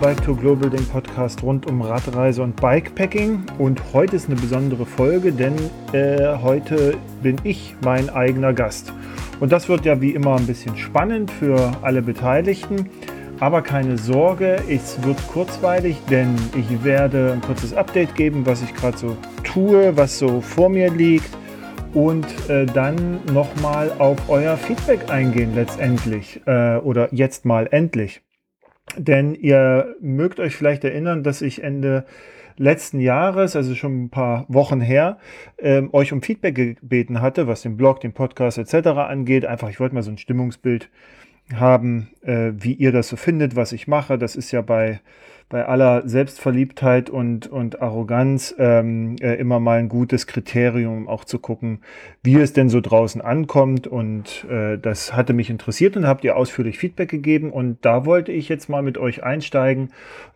Bike to Global, dem Podcast rund um Radreise und Bikepacking. Und heute ist eine besondere Folge, denn äh, heute bin ich mein eigener Gast. Und das wird ja wie immer ein bisschen spannend für alle Beteiligten. Aber keine Sorge, es wird kurzweilig, denn ich werde ein kurzes Update geben, was ich gerade so tue, was so vor mir liegt und äh, dann nochmal auf euer Feedback eingehen letztendlich äh, oder jetzt mal endlich. Denn ihr mögt euch vielleicht erinnern, dass ich Ende letzten Jahres, also schon ein paar Wochen her, ähm, euch um Feedback gebeten hatte, was den Blog, den Podcast etc. angeht. Einfach, ich wollte mal so ein Stimmungsbild haben, äh, wie ihr das so findet, was ich mache. Das ist ja bei bei aller Selbstverliebtheit und, und Arroganz ähm, äh, immer mal ein gutes Kriterium, um auch zu gucken, wie es denn so draußen ankommt. Und äh, das hatte mich interessiert und habt ihr ausführlich Feedback gegeben. Und da wollte ich jetzt mal mit euch einsteigen,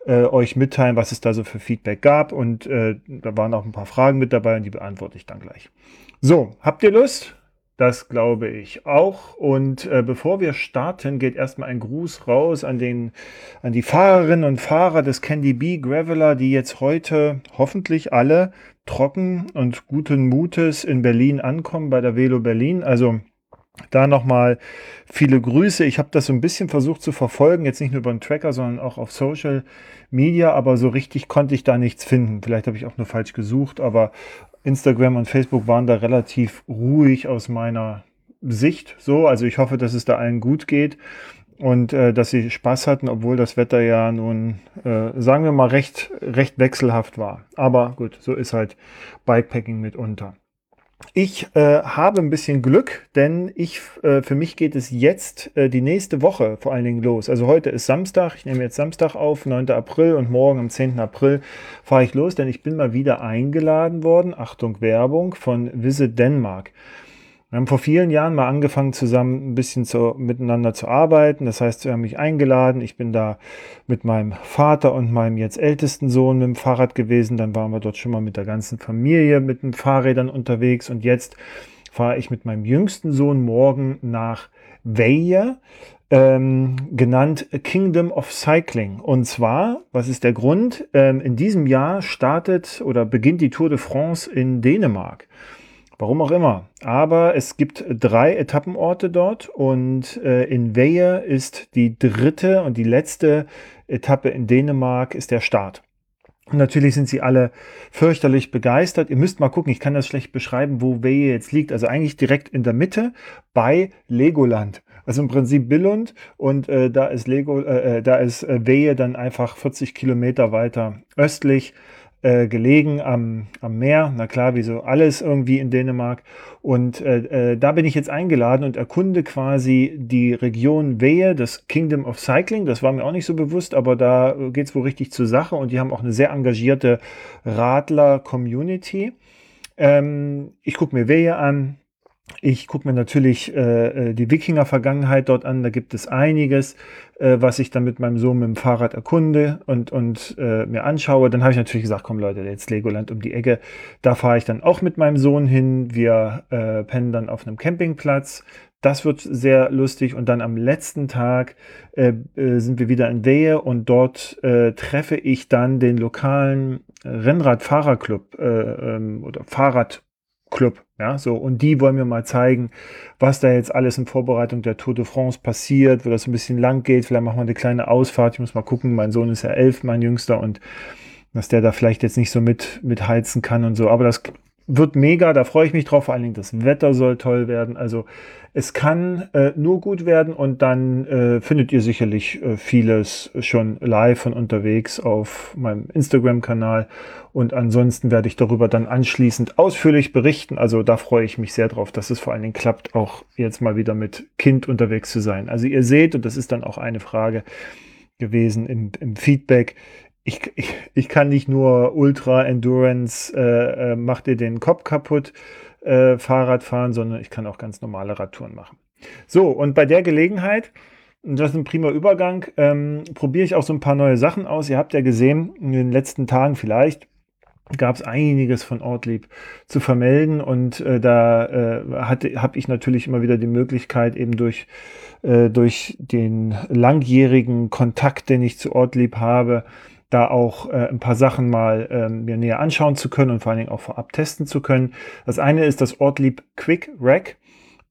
äh, euch mitteilen, was es da so für Feedback gab. Und äh, da waren auch ein paar Fragen mit dabei und die beantworte ich dann gleich. So, habt ihr Lust? Das glaube ich auch. Und äh, bevor wir starten, geht erstmal ein Gruß raus an, den, an die Fahrerinnen und Fahrer des Candy Bee Graveler, die jetzt heute hoffentlich alle trocken und guten Mutes in Berlin ankommen bei der Velo Berlin. Also da nochmal viele Grüße. Ich habe das so ein bisschen versucht zu verfolgen, jetzt nicht nur über den Tracker, sondern auch auf Social Media, aber so richtig konnte ich da nichts finden. Vielleicht habe ich auch nur falsch gesucht, aber Instagram und Facebook waren da relativ ruhig aus meiner Sicht. So, also ich hoffe, dass es da allen gut geht und äh, dass sie Spaß hatten, obwohl das Wetter ja nun, äh, sagen wir mal, recht, recht wechselhaft war. Aber gut, so ist halt Bikepacking mitunter. Ich äh, habe ein bisschen Glück, denn ich, äh, für mich geht es jetzt äh, die nächste Woche vor allen Dingen los. Also heute ist Samstag, ich nehme jetzt Samstag auf, 9. April und morgen am 10. April fahre ich los, denn ich bin mal wieder eingeladen worden, Achtung Werbung, von Visit Denmark. Wir haben vor vielen Jahren mal angefangen, zusammen ein bisschen zu, miteinander zu arbeiten. Das heißt, sie haben mich eingeladen. Ich bin da mit meinem Vater und meinem jetzt ältesten Sohn mit dem Fahrrad gewesen. Dann waren wir dort schon mal mit der ganzen Familie mit den Fahrrädern unterwegs. Und jetzt fahre ich mit meinem jüngsten Sohn morgen nach Weije, ähm, genannt Kingdom of Cycling. Und zwar, was ist der Grund? Ähm, in diesem Jahr startet oder beginnt die Tour de France in Dänemark. Warum auch immer. Aber es gibt drei Etappenorte dort und äh, in Weje ist die dritte und die letzte Etappe in Dänemark ist der Start. Und natürlich sind sie alle fürchterlich begeistert. Ihr müsst mal gucken, ich kann das schlecht beschreiben, wo Weje jetzt liegt. Also eigentlich direkt in der Mitte bei Legoland. Also im Prinzip Billund und äh, da ist äh, äh da ist äh, Weje dann einfach 40 Kilometer weiter östlich äh, gelegen am, am Meer. Na klar, wie so alles irgendwie in Dänemark. Und äh, äh, da bin ich jetzt eingeladen und erkunde quasi die Region Wehe, das Kingdom of Cycling. Das war mir auch nicht so bewusst, aber da geht es wohl richtig zur Sache und die haben auch eine sehr engagierte Radler-Community. Ähm, ich gucke mir Wehe an, ich gucke mir natürlich äh, äh, die Wikinger-Vergangenheit dort an. Da gibt es einiges, äh, was ich dann mit meinem Sohn mit dem Fahrrad erkunde und, und äh, mir anschaue. Dann habe ich natürlich gesagt, komm Leute, jetzt Legoland um die Ecke. Da fahre ich dann auch mit meinem Sohn hin. Wir äh, pennen dann auf einem Campingplatz. Das wird sehr lustig. Und dann am letzten Tag äh, äh, sind wir wieder in Wehe und dort äh, treffe ich dann den lokalen Rennrad-Fahrerclub äh, ähm, oder Fahrrad Club. Ja, so. Und die wollen mir mal zeigen, was da jetzt alles in Vorbereitung der Tour de France passiert, wo das ein bisschen lang geht. Vielleicht machen wir eine kleine Ausfahrt. Ich muss mal gucken. Mein Sohn ist ja elf, mein Jüngster, und dass der da vielleicht jetzt nicht so mit, mit kann und so. Aber das wird mega, da freue ich mich drauf. Vor allen Dingen das Wetter soll toll werden. Also es kann äh, nur gut werden und dann äh, findet ihr sicherlich äh, vieles schon live von unterwegs auf meinem Instagram-Kanal. Und ansonsten werde ich darüber dann anschließend ausführlich berichten. Also da freue ich mich sehr drauf, dass es vor allen Dingen klappt, auch jetzt mal wieder mit Kind unterwegs zu sein. Also ihr seht, und das ist dann auch eine Frage gewesen im, im Feedback, ich, ich, ich kann nicht nur Ultra Endurance, äh, äh, macht dir den Kopf kaputt, äh, Fahrrad fahren, sondern ich kann auch ganz normale Radtouren machen. So, und bei der Gelegenheit, das ist ein prima Übergang, ähm, probiere ich auch so ein paar neue Sachen aus. Ihr habt ja gesehen, in den letzten Tagen vielleicht, gab es einiges von Ortlieb zu vermelden und äh, da äh, habe ich natürlich immer wieder die Möglichkeit, eben durch, äh, durch den langjährigen Kontakt, den ich zu Ortlieb habe, da auch äh, ein paar Sachen mal äh, mir näher anschauen zu können und vor allen Dingen auch vorab testen zu können. Das eine ist das Ortlieb Quick Rack.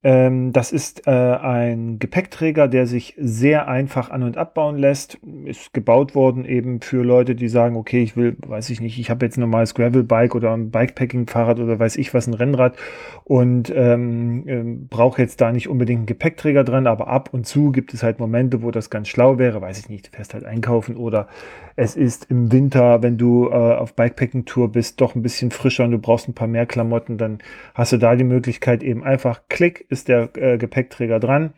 Ähm, das ist äh, ein Gepäckträger, der sich sehr einfach an- und abbauen lässt. Ist gebaut worden eben für Leute, die sagen, okay, ich will, weiß ich nicht, ich habe jetzt ein normales Gravel-Bike oder ein Bikepacking-Fahrrad oder weiß ich was, ein Rennrad und ähm, ähm, brauche jetzt da nicht unbedingt einen Gepäckträger dran, aber ab und zu gibt es halt Momente, wo das ganz schlau wäre, weiß ich nicht, du fährst halt einkaufen oder es ist im Winter, wenn du äh, auf Bikepacking-Tour bist, doch ein bisschen frischer und du brauchst ein paar mehr Klamotten, dann hast du da die Möglichkeit eben einfach, klick, ist der äh, Gepäckträger dran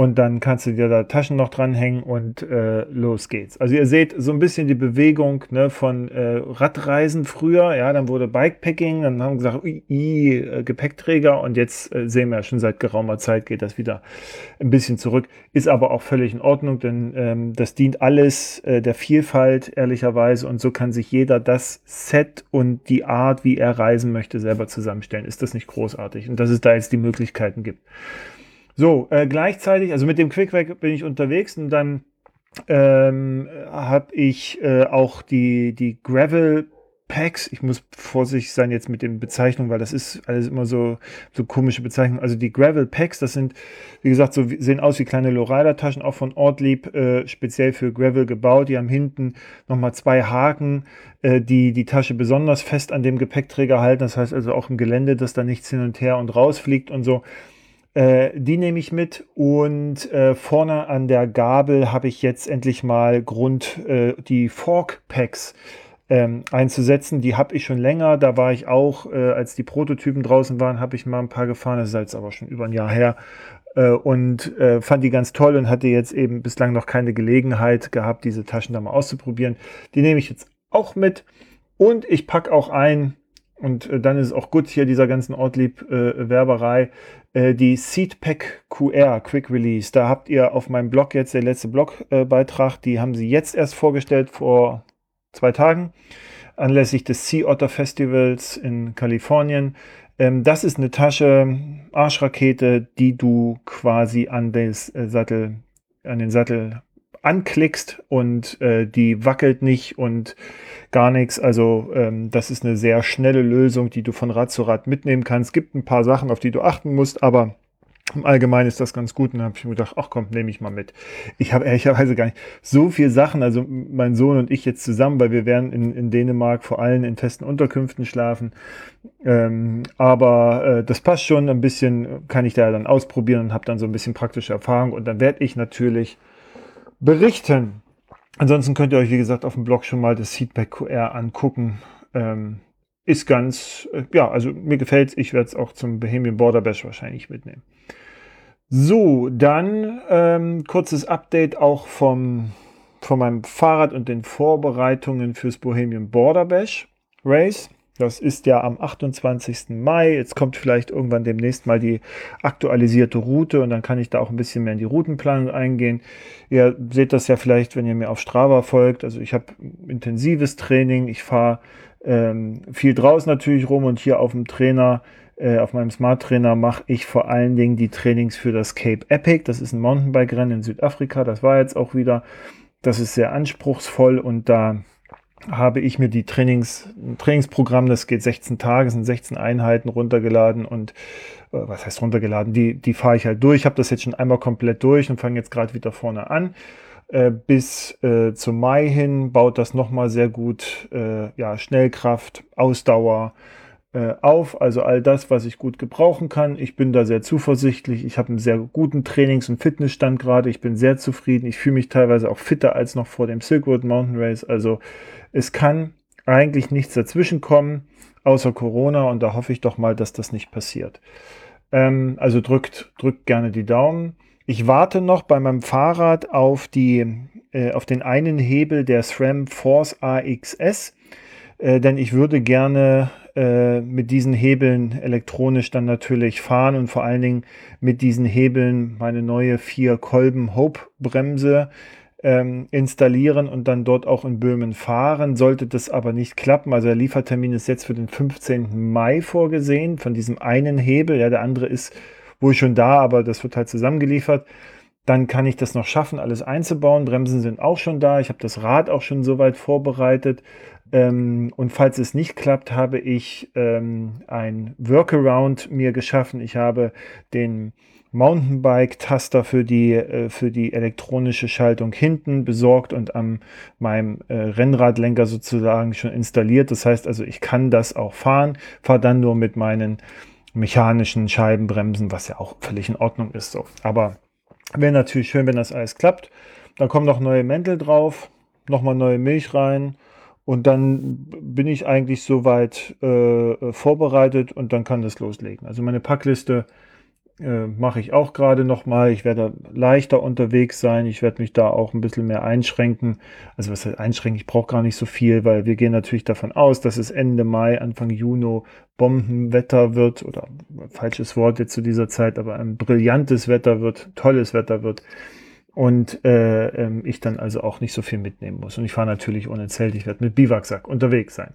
und dann kannst du dir da Taschen noch dranhängen und äh, los geht's. Also ihr seht so ein bisschen die Bewegung ne, von äh, Radreisen früher, ja, dann wurde Bikepacking, dann haben gesagt, ui, äh, Gepäckträger und jetzt äh, sehen wir ja schon seit geraumer Zeit geht das wieder ein bisschen zurück. Ist aber auch völlig in Ordnung, denn ähm, das dient alles äh, der Vielfalt ehrlicherweise und so kann sich jeder das Set und die Art, wie er reisen möchte, selber zusammenstellen. Ist das nicht großartig? Und dass es da jetzt die Möglichkeiten gibt. So, äh, gleichzeitig, also mit dem Quickback bin ich unterwegs und dann ähm, habe ich äh, auch die, die Gravel Packs, ich muss vorsichtig sein jetzt mit den Bezeichnungen, weil das ist alles immer so, so komische Bezeichnungen. Also die Gravel Packs, das sind, wie gesagt, so sehen aus wie kleine Lowrider-Taschen, auch von Ortlieb äh, speziell für Gravel gebaut. Die haben hinten nochmal zwei Haken, äh, die die Tasche besonders fest an dem Gepäckträger halten. Das heißt also auch im Gelände, dass da nichts hin und her und raus fliegt und so. Äh, die nehme ich mit und äh, vorne an der Gabel habe ich jetzt endlich mal Grund, äh, die Fork Packs ähm, einzusetzen. Die habe ich schon länger. Da war ich auch, äh, als die Prototypen draußen waren, habe ich mal ein paar gefahren. Das ist jetzt aber schon über ein Jahr her. Äh, und fand die ganz toll und hatte jetzt eben bislang noch keine Gelegenheit gehabt, diese Taschen da mal auszuprobieren. Die nehme ich jetzt auch mit. Und ich packe auch ein, und äh, dann ist es auch gut hier dieser ganzen Ortlieb-Werberei. Äh, die Seedpack QR Quick Release. Da habt ihr auf meinem Blog jetzt der letzte Blogbeitrag. Äh, die haben sie jetzt erst vorgestellt vor zwei Tagen anlässlich des Sea Otter Festivals in Kalifornien. Ähm, das ist eine Tasche, Arschrakete, die du quasi an, des, äh, Sattel, an den Sattel anklickst und äh, die wackelt nicht und gar nichts. Also ähm, das ist eine sehr schnelle Lösung, die du von Rad zu Rad mitnehmen kannst. Gibt ein paar Sachen, auf die du achten musst, aber im Allgemeinen ist das ganz gut. Und dann habe ich mir gedacht, ach komm, nehme ich mal mit. Ich habe ehrlicherweise gar nicht so viel Sachen, also mein Sohn und ich jetzt zusammen, weil wir werden in, in Dänemark vor allem in festen Unterkünften schlafen. Ähm, aber äh, das passt schon. Ein bisschen kann ich da dann ausprobieren und habe dann so ein bisschen praktische Erfahrung. Und dann werde ich natürlich berichten. Ansonsten könnt ihr euch, wie gesagt, auf dem Blog schon mal das Feedback QR angucken. Ähm, ist ganz, äh, ja, also mir gefällt es. Ich werde es auch zum Bohemian Border Bash wahrscheinlich mitnehmen. So, dann ähm, kurzes Update auch vom, von meinem Fahrrad und den Vorbereitungen fürs Bohemian Border Bash Race. Das ist ja am 28. Mai. Jetzt kommt vielleicht irgendwann demnächst mal die aktualisierte Route und dann kann ich da auch ein bisschen mehr in die Routenplanung eingehen. Ihr seht das ja vielleicht, wenn ihr mir auf Strava folgt. Also ich habe intensives Training. Ich fahre ähm, viel draußen natürlich rum und hier auf dem Trainer, äh, auf meinem Smart Trainer mache ich vor allen Dingen die Trainings für das Cape Epic. Das ist ein Mountainbike-Rennen in Südafrika. Das war jetzt auch wieder. Das ist sehr anspruchsvoll und da habe ich mir die Trainings, Trainingsprogramm, das geht 16 Tage, sind 16 Einheiten runtergeladen und äh, was heißt runtergeladen? Die, die fahre ich halt durch. Ich habe das jetzt schon einmal komplett durch und fange jetzt gerade wieder vorne an. Äh, bis äh, zum Mai hin baut das nochmal sehr gut äh, ja, Schnellkraft, Ausdauer, äh, auf. Also all das, was ich gut gebrauchen kann. Ich bin da sehr zuversichtlich. Ich habe einen sehr guten Trainings- und Fitnessstand gerade. Ich bin sehr zufrieden. Ich fühle mich teilweise auch fitter als noch vor dem Silkwood Mountain Race. Also es kann eigentlich nichts dazwischen kommen, außer Corona. Und da hoffe ich doch mal, dass das nicht passiert. Ähm, also drückt, drückt gerne die Daumen. Ich warte noch bei meinem Fahrrad auf, die, äh, auf den einen Hebel der SRAM Force AXS, äh, denn ich würde gerne äh, mit diesen Hebeln elektronisch dann natürlich fahren und vor allen Dingen mit diesen Hebeln meine neue vier Kolben Hope Bremse ähm, installieren und dann dort auch in Böhmen fahren. Sollte das aber nicht klappen, also der Liefertermin ist jetzt für den 15. Mai vorgesehen, von diesem einen Hebel. Ja, der andere ist wohl schon da, aber das wird halt zusammengeliefert. Dann kann ich das noch schaffen, alles einzubauen. Bremsen sind auch schon da. Ich habe das Rad auch schon soweit vorbereitet. Ähm, und falls es nicht klappt, habe ich ähm, ein Workaround mir geschaffen. Ich habe den Mountainbike-Taster für die, äh, für die elektronische Schaltung hinten besorgt und an meinem äh, Rennradlenker sozusagen schon installiert. Das heißt also, ich kann das auch fahren, fahre dann nur mit meinen mechanischen Scheibenbremsen, was ja auch völlig in Ordnung ist. So. Aber wäre natürlich schön, wenn das alles klappt. Dann kommen noch neue Mäntel drauf, nochmal neue Milch rein und dann bin ich eigentlich soweit äh, vorbereitet und dann kann das loslegen. Also meine Packliste äh, mache ich auch gerade nochmal. Ich werde leichter unterwegs sein. Ich werde mich da auch ein bisschen mehr einschränken. Also was heißt einschränken? Ich brauche gar nicht so viel, weil wir gehen natürlich davon aus, dass es Ende Mai, Anfang Juni Bombenwetter wird oder falsches Wort jetzt zu dieser Zeit, aber ein brillantes Wetter wird, tolles Wetter wird und äh, ähm, ich dann also auch nicht so viel mitnehmen muss. Und ich fahre natürlich ohne Zelt, ich werde mit Biwaksack unterwegs sein.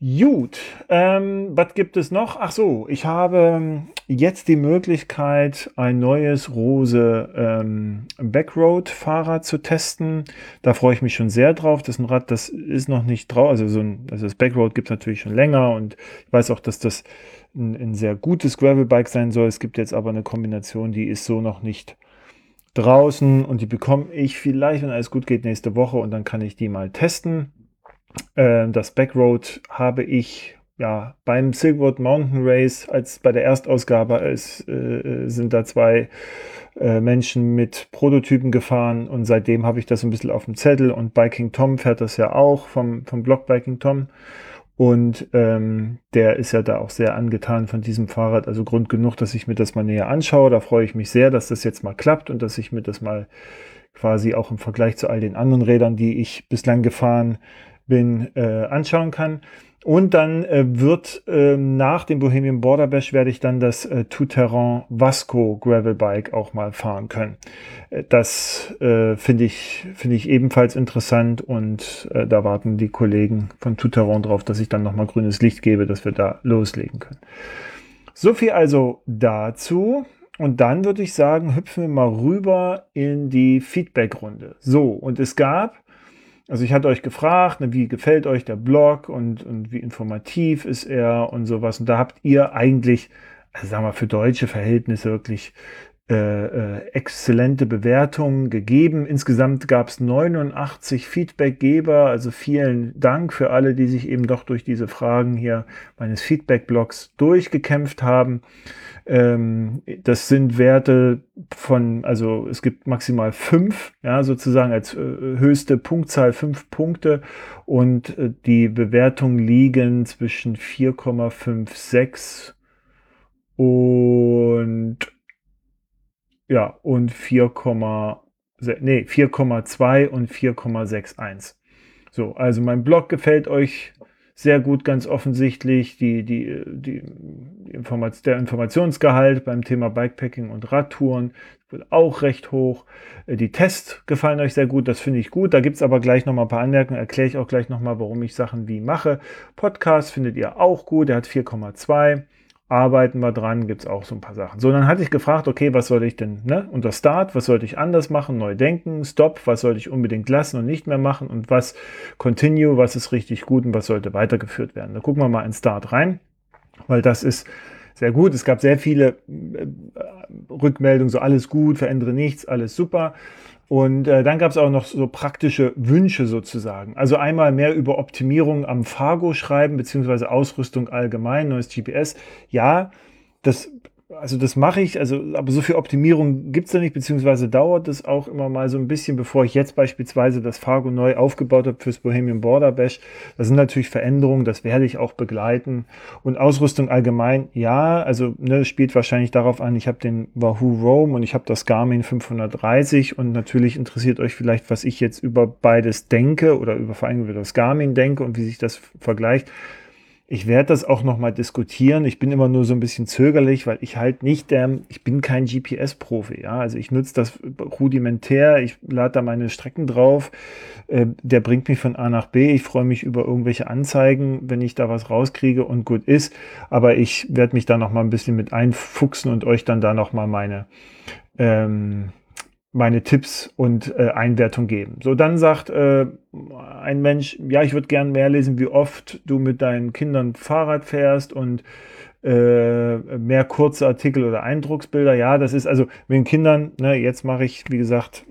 Gut, ähm, was gibt es noch? Ach so, ich habe ähm, jetzt die Möglichkeit, ein neues Rose ähm, Backroad-Fahrrad zu testen. Da freue ich mich schon sehr drauf. Das ist ein Rad, das ist noch nicht drauf. Also, so ein, also das Backroad gibt es natürlich schon länger und ich weiß auch, dass das ein, ein sehr gutes Gravelbike sein soll. Es gibt jetzt aber eine Kombination, die ist so noch nicht draußen und die bekomme ich vielleicht, wenn alles gut geht, nächste Woche und dann kann ich die mal testen. Äh, das Backroad habe ich ja beim Silkwood Mountain Race, als bei der Erstausgabe ist, äh, sind da zwei äh, Menschen mit Prototypen gefahren und seitdem habe ich das ein bisschen auf dem Zettel und Biking Tom fährt das ja auch vom, vom Blog Biking Tom. Und ähm, der ist ja da auch sehr angetan von diesem Fahrrad. Also Grund genug, dass ich mir das mal näher anschaue. Da freue ich mich sehr, dass das jetzt mal klappt und dass ich mir das mal quasi auch im Vergleich zu all den anderen Rädern, die ich bislang gefahren bin, äh, anschauen kann. Und dann äh, wird äh, nach dem Bohemian Border Bash werde ich dann das äh, Tout-Terrain Vasco Gravel Bike auch mal fahren können. Äh, das äh, finde ich, finde ich ebenfalls interessant und äh, da warten die Kollegen von Tout-Terrain drauf, dass ich dann nochmal grünes Licht gebe, dass wir da loslegen können. So viel also dazu. Und dann würde ich sagen, hüpfen wir mal rüber in die Feedback-Runde. So, und es gab also ich hatte euch gefragt, ne, wie gefällt euch der Blog und, und wie informativ ist er und sowas. Und da habt ihr eigentlich, also sagen wir für deutsche Verhältnisse wirklich äh, äh, exzellente Bewertungen gegeben. Insgesamt gab es 89 Feedbackgeber, also vielen Dank für alle, die sich eben doch durch diese Fragen hier meines Feedback-Blogs durchgekämpft haben. Ähm, das sind Werte von, also es gibt maximal fünf, ja, sozusagen als äh, höchste Punktzahl fünf Punkte und äh, die Bewertungen liegen zwischen 4,56 und ja, und 4, nee, 4,2 und 4,61. So, also mein Blog gefällt euch sehr gut, ganz offensichtlich. Die, die, die Informat der Informationsgehalt beim Thema Bikepacking und Radtouren wird auch recht hoch. Äh, die Tests gefallen euch sehr gut, das finde ich gut. Da gibt es aber gleich nochmal ein paar Anmerkungen, erkläre ich auch gleich nochmal, warum ich Sachen wie mache. Podcast findet ihr auch gut, der hat 4,2 arbeiten wir dran, gibt es auch so ein paar Sachen. So, dann hatte ich gefragt, okay, was soll ich denn, ne, unter Start, was sollte ich anders machen, neu denken, Stop, was sollte ich unbedingt lassen und nicht mehr machen und was Continue, was ist richtig gut und was sollte weitergeführt werden. Da gucken wir mal in Start rein, weil das ist sehr gut. Es gab sehr viele äh, Rückmeldungen, so alles gut, verändere nichts, alles super. Und äh, dann gab es auch noch so praktische Wünsche sozusagen. Also einmal mehr über Optimierung am Fargo schreiben, beziehungsweise Ausrüstung allgemein, neues GPS. Ja, das also das mache ich, also, aber so viel Optimierung gibt es da nicht, beziehungsweise dauert es auch immer mal so ein bisschen, bevor ich jetzt beispielsweise das Fargo neu aufgebaut habe fürs Bohemian Border Bash. Das sind natürlich Veränderungen, das werde ich auch begleiten. Und Ausrüstung allgemein, ja, also ne, spielt wahrscheinlich darauf an, ich habe den Wahoo Roam und ich habe das Garmin 530 und natürlich interessiert euch vielleicht, was ich jetzt über beides denke oder über vor allem über das Garmin denke und wie sich das vergleicht ich werde das auch noch mal diskutieren. Ich bin immer nur so ein bisschen zögerlich, weil ich halt nicht der, ich bin kein GPS-Profi. Ja, also ich nutze das rudimentär. Ich lade da meine Strecken drauf. Äh, der bringt mich von A nach B. Ich freue mich über irgendwelche Anzeigen, wenn ich da was rauskriege und gut ist. Aber ich werde mich da noch mal ein bisschen mit einfuchsen und euch dann da noch mal meine ähm, meine Tipps und äh, Einwertung geben. So, dann sagt äh, ein Mensch, ja, ich würde gern mehr lesen, wie oft du mit deinen Kindern Fahrrad fährst und äh, mehr kurze Artikel oder Eindrucksbilder. Ja, das ist also mit den Kindern, ne, jetzt mache ich, wie gesagt,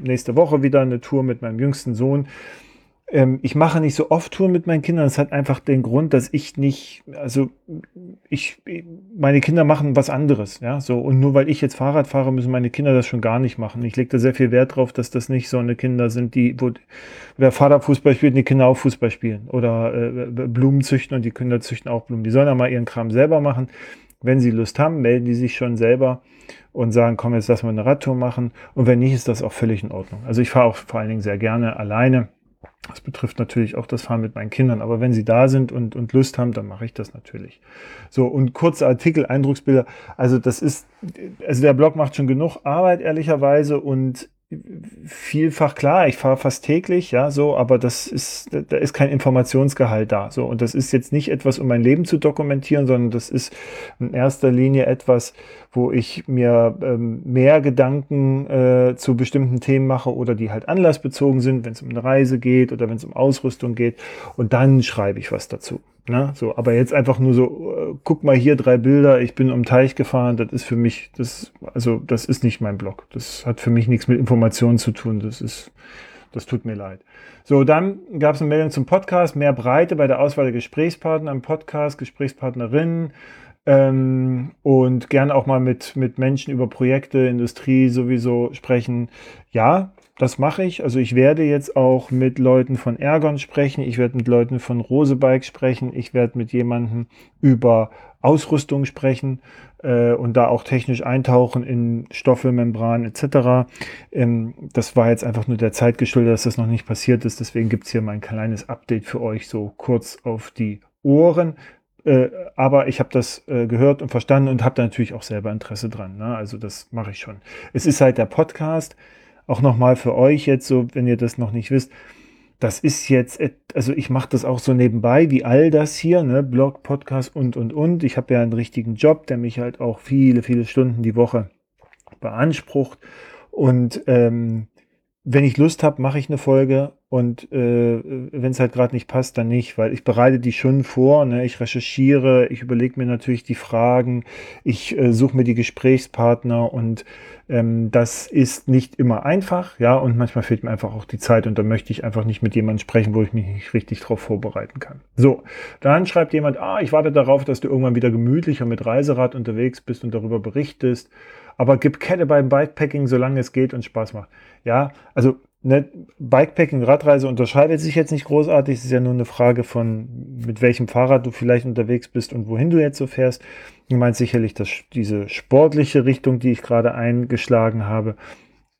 nächste Woche wieder eine Tour mit meinem jüngsten Sohn ähm, ich mache nicht so oft Touren mit meinen Kindern. Das hat einfach den Grund, dass ich nicht, also ich, meine Kinder machen was anderes, ja, so. Und nur weil ich jetzt Fahrrad fahre, müssen meine Kinder das schon gar nicht machen. Ich lege da sehr viel Wert drauf, dass das nicht so eine Kinder sind, die, wo der Vater Fußball spielt die Kinder auch Fußball spielen. Oder äh, Blumen züchten und die Kinder züchten auch Blumen. Die sollen ja mal ihren Kram selber machen. Wenn sie Lust haben, melden die sich schon selber und sagen, komm, jetzt lass mal eine Radtour machen. Und wenn nicht, ist das auch völlig in Ordnung. Also ich fahre auch vor allen Dingen sehr gerne alleine das betrifft natürlich auch das Fahren mit meinen Kindern, aber wenn sie da sind und, und Lust haben, dann mache ich das natürlich. So, und kurze Artikel, Eindrucksbilder, also das ist, also der Blog macht schon genug Arbeit, ehrlicherweise, und vielfach klar, ich fahre fast täglich, ja, so, aber das ist, da ist kein Informationsgehalt da, so, und das ist jetzt nicht etwas, um mein Leben zu dokumentieren, sondern das ist in erster Linie etwas, wo ich mir ähm, mehr Gedanken äh, zu bestimmten Themen mache oder die halt anlassbezogen sind, wenn es um eine Reise geht oder wenn es um Ausrüstung geht, und dann schreibe ich was dazu. Ne? So, aber jetzt einfach nur so, äh, guck mal hier drei Bilder, ich bin um Teich gefahren, das ist für mich, das, also das ist nicht mein Blog. Das hat für mich nichts mit Informationen zu tun. Das ist, das tut mir leid. So, dann gab es eine Meldung zum Podcast, mehr Breite bei der Auswahl der Gesprächspartner im Podcast, Gesprächspartnerinnen ähm, und gerne auch mal mit, mit Menschen über Projekte, Industrie sowieso sprechen. Ja, das mache ich. Also ich werde jetzt auch mit Leuten von Ergon sprechen, ich werde mit Leuten von Rosebike sprechen, ich werde mit jemandem über Ausrüstung sprechen äh, und da auch technisch eintauchen in Stoffe, Membran etc. Ähm, das war jetzt einfach nur der Zeit geschuldet, dass das noch nicht passiert ist. Deswegen gibt es hier mein kleines Update für euch so kurz auf die Ohren. Äh, aber ich habe das äh, gehört und verstanden und habe da natürlich auch selber Interesse dran. Ne? Also das mache ich schon. Es ist halt der Podcast auch nochmal für euch jetzt so, wenn ihr das noch nicht wisst, das ist jetzt, also ich mache das auch so nebenbei, wie all das hier, ne, Blog, Podcast und, und, und. Ich habe ja einen richtigen Job, der mich halt auch viele, viele Stunden die Woche beansprucht. Und ähm, wenn ich Lust habe, mache ich eine Folge und äh, wenn es halt gerade nicht passt, dann nicht, weil ich bereite die schon vor, ne? ich recherchiere, ich überlege mir natürlich die Fragen, ich äh, suche mir die Gesprächspartner und ähm, das ist nicht immer einfach, ja, und manchmal fehlt mir einfach auch die Zeit und dann möchte ich einfach nicht mit jemandem sprechen, wo ich mich nicht richtig drauf vorbereiten kann. So, dann schreibt jemand, ah, ich warte darauf, dass du irgendwann wieder gemütlicher mit Reiserad unterwegs bist und darüber berichtest aber gib Kette beim Bikepacking, solange es geht und Spaß macht. Ja, also ne, Bikepacking, Radreise unterscheidet sich jetzt nicht großartig. Es ist ja nur eine Frage von, mit welchem Fahrrad du vielleicht unterwegs bist und wohin du jetzt so fährst. Du meinst sicherlich, dass diese sportliche Richtung, die ich gerade eingeschlagen habe,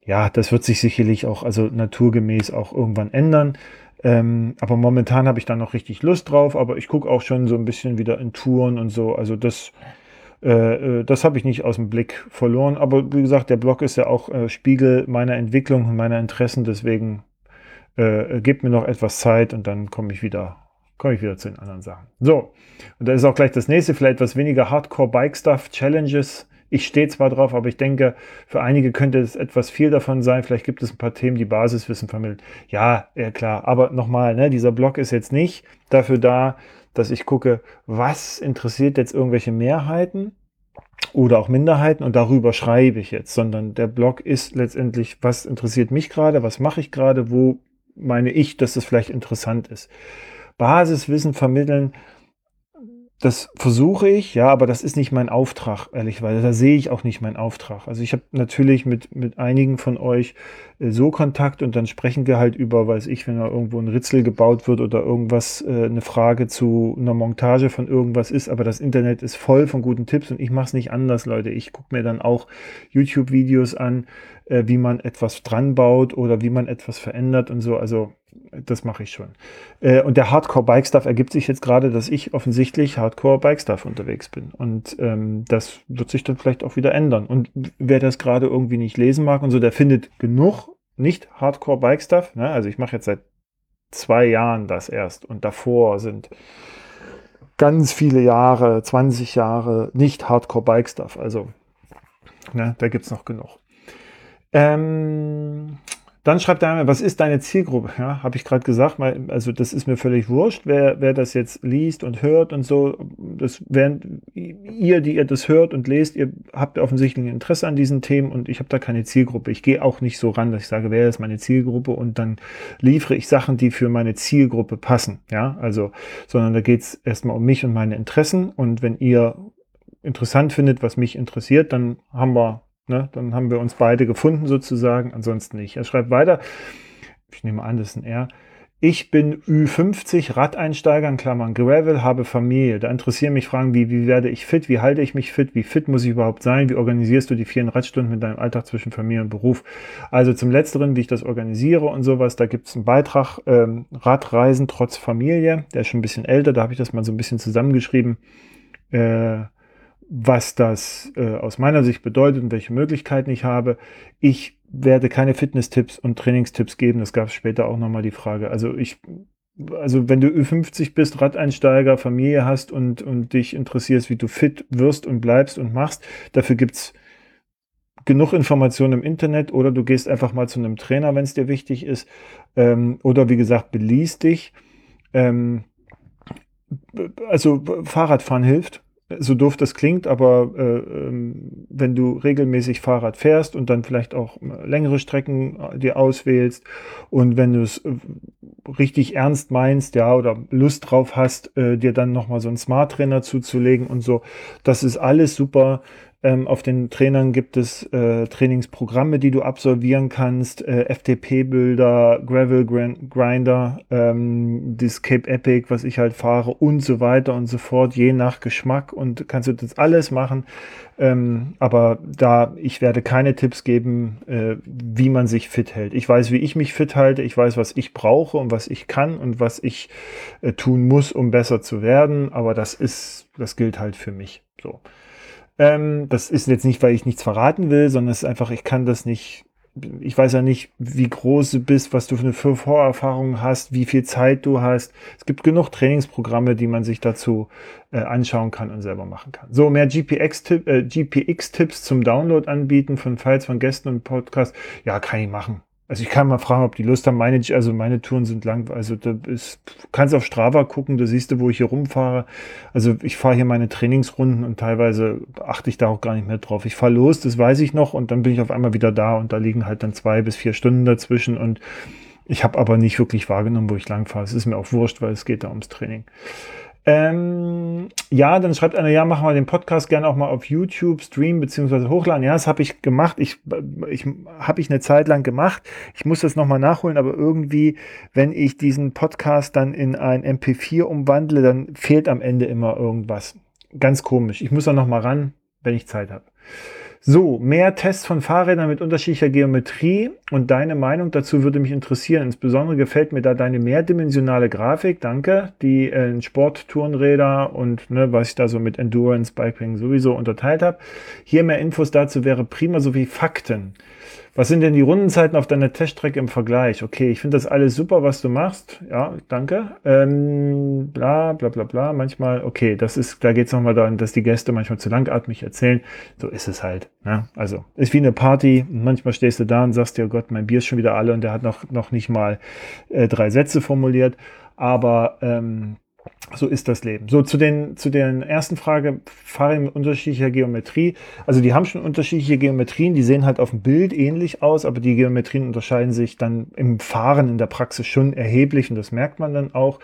ja, das wird sich sicherlich auch, also naturgemäß auch irgendwann ändern. Ähm, aber momentan habe ich da noch richtig Lust drauf, aber ich gucke auch schon so ein bisschen wieder in Touren und so. Also das, äh, äh, das habe ich nicht aus dem Blick verloren. Aber wie gesagt, der Blog ist ja auch äh, Spiegel meiner Entwicklung und meiner Interessen. Deswegen äh, gebt mir noch etwas Zeit und dann komme ich wieder komme ich wieder zu den anderen Sachen. So, und da ist auch gleich das nächste, vielleicht etwas weniger Hardcore-Bike-Stuff, Challenges. Ich stehe zwar drauf, aber ich denke, für einige könnte es etwas viel davon sein. Vielleicht gibt es ein paar Themen, die Basiswissen vermitteln. Ja, ja klar. Aber nochmal, ne, dieser Blog ist jetzt nicht dafür da, dass ich gucke, was interessiert jetzt irgendwelche Mehrheiten oder auch Minderheiten und darüber schreibe ich jetzt, sondern der Blog ist letztendlich, was interessiert mich gerade, was mache ich gerade, wo meine ich, dass das vielleicht interessant ist. Basiswissen vermitteln, das versuche ich, ja, aber das ist nicht mein Auftrag, ehrlich, weil da sehe ich auch nicht meinen Auftrag. Also ich habe natürlich mit, mit einigen von euch äh, so Kontakt und dann sprechen wir halt über, weiß ich, wenn da irgendwo ein Ritzel gebaut wird oder irgendwas, äh, eine Frage zu einer Montage von irgendwas ist, aber das Internet ist voll von guten Tipps und ich mache es nicht anders, Leute. Ich gucke mir dann auch YouTube-Videos an, äh, wie man etwas dran baut oder wie man etwas verändert und so. Also das mache ich schon. Äh, und der Hardcore-Bike-Stuff ergibt sich jetzt gerade, dass ich offensichtlich Hardcore-Bike-Stuff unterwegs bin. Und ähm, das wird sich dann vielleicht auch wieder ändern. Und wer das gerade irgendwie nicht lesen mag und so, der findet genug nicht Hardcore-Bike-Stuff. Ne? Also ich mache jetzt seit zwei Jahren das erst. Und davor sind ganz viele Jahre, 20 Jahre nicht Hardcore-Bike-Stuff. Also ne, da gibt es noch genug. Ähm, dann schreibt er, was ist deine Zielgruppe? Ja, habe ich gerade gesagt, also das ist mir völlig wurscht, wer, wer das jetzt liest und hört und so. Das während ihr, die ihr das hört und lest, ihr habt offensichtlich ein Interesse an diesen Themen und ich habe da keine Zielgruppe. Ich gehe auch nicht so ran, dass ich sage, wer ist meine Zielgruppe und dann liefere ich Sachen, die für meine Zielgruppe passen. Ja, also, sondern da geht es erstmal um mich und meine Interessen und wenn ihr interessant findet, was mich interessiert, dann haben wir Ne? Dann haben wir uns beide gefunden sozusagen, ansonsten nicht. Er schreibt weiter, ich nehme an, das ist ein R. Ich bin Ü50, Radeinsteiger, in Klammern Gravel, habe Familie. Da interessieren mich Fragen wie, wie werde ich fit, wie halte ich mich fit, wie fit muss ich überhaupt sein, wie organisierst du die vielen Radstunden mit deinem Alltag zwischen Familie und Beruf. Also zum Letzteren, wie ich das organisiere und sowas, da gibt es einen Beitrag, ähm, Radreisen trotz Familie, der ist schon ein bisschen älter, da habe ich das mal so ein bisschen zusammengeschrieben. Äh, was das äh, aus meiner Sicht bedeutet und welche Möglichkeiten ich habe. Ich werde keine Fitness-Tipps und Trainingstipps geben. Das gab es später auch nochmal die Frage. Also ich, also wenn du Ü50 bist, Radeinsteiger, Familie hast und, und dich interessierst, wie du fit wirst und bleibst und machst, dafür gibt's genug Informationen im Internet oder du gehst einfach mal zu einem Trainer, wenn es dir wichtig ist. Ähm, oder wie gesagt, beliest dich. Ähm, also Fahrradfahren hilft so doof das klingt, aber äh, ähm, wenn du regelmäßig Fahrrad fährst und dann vielleicht auch längere Strecken äh, dir auswählst und wenn du es äh, richtig ernst meinst, ja, oder Lust drauf hast, äh, dir dann nochmal so einen Smart Trainer zuzulegen und so, das ist alles super. Ähm, auf den Trainern gibt es äh, Trainingsprogramme, die du absolvieren kannst, äh, FTP-Bilder, Gravel Grinder, ähm, das Cape Epic, was ich halt fahre und so weiter und so fort, je nach Geschmack und kannst du das alles machen. Ähm, aber da, ich werde keine Tipps geben, äh, wie man sich fit hält. Ich weiß, wie ich mich fit halte, ich weiß, was ich brauche und was ich kann und was ich äh, tun muss, um besser zu werden, aber das ist, das gilt halt für mich. So. Ähm, das ist jetzt nicht, weil ich nichts verraten will, sondern es ist einfach, ich kann das nicht. Ich weiß ja nicht, wie groß du bist, was du für eine Vorerfahrung hast, wie viel Zeit du hast. Es gibt genug Trainingsprogramme, die man sich dazu äh, anschauen kann und selber machen kann. So, mehr GPX-Tipps äh, GPX zum Download anbieten von Files von Gästen und Podcasts. Ja, kann ich machen. Also ich kann mal fragen, ob die Lust haben. Meine, also meine Touren sind lang. Also da ist, kannst auf Strava gucken, da siehst du, wo ich hier rumfahre. Also ich fahre hier meine Trainingsrunden und teilweise achte ich da auch gar nicht mehr drauf. Ich fahre los, das weiß ich noch, und dann bin ich auf einmal wieder da und da liegen halt dann zwei bis vier Stunden dazwischen und ich habe aber nicht wirklich wahrgenommen, wo ich lang fahre. Es ist mir auch wurscht, weil es geht da ums Training. Ähm, ja, dann schreibt einer, ja, machen wir den Podcast gerne auch mal auf YouTube streamen beziehungsweise hochladen. Ja, das habe ich gemacht. Ich, ich habe ich eine Zeit lang gemacht. Ich muss das nochmal nachholen, aber irgendwie, wenn ich diesen Podcast dann in ein MP4 umwandle, dann fehlt am Ende immer irgendwas. Ganz komisch. Ich muss da nochmal ran, wenn ich Zeit habe. So, mehr Tests von Fahrrädern mit unterschiedlicher Geometrie und deine Meinung dazu würde mich interessieren. Insbesondere gefällt mir da deine mehrdimensionale Grafik, danke, die äh, Sporttourenräder und ne, was ich da so mit Endurance, Biking sowieso unterteilt habe. Hier mehr Infos dazu wäre prima sowie Fakten. Was sind denn die Rundenzeiten auf deiner Teststrecke im Vergleich? Okay, ich finde das alles super, was du machst. Ja, danke. Ähm, bla, bla, bla, bla. Manchmal, okay, das ist, da geht es nochmal daran, dass die Gäste manchmal zu langatmig erzählen. So ist es halt. Ne? Also, ist wie eine Party. Manchmal stehst du da und sagst dir, oh Gott, mein Bier ist schon wieder alle und der hat noch, noch nicht mal äh, drei Sätze formuliert. Aber ähm, so ist das Leben. So, zu den, zu den ersten Frage, Fahrer mit unterschiedlicher Geometrie. Also die haben schon unterschiedliche Geometrien, die sehen halt auf dem Bild ähnlich aus, aber die Geometrien unterscheiden sich dann im Fahren in der Praxis schon erheblich und das merkt man dann auch.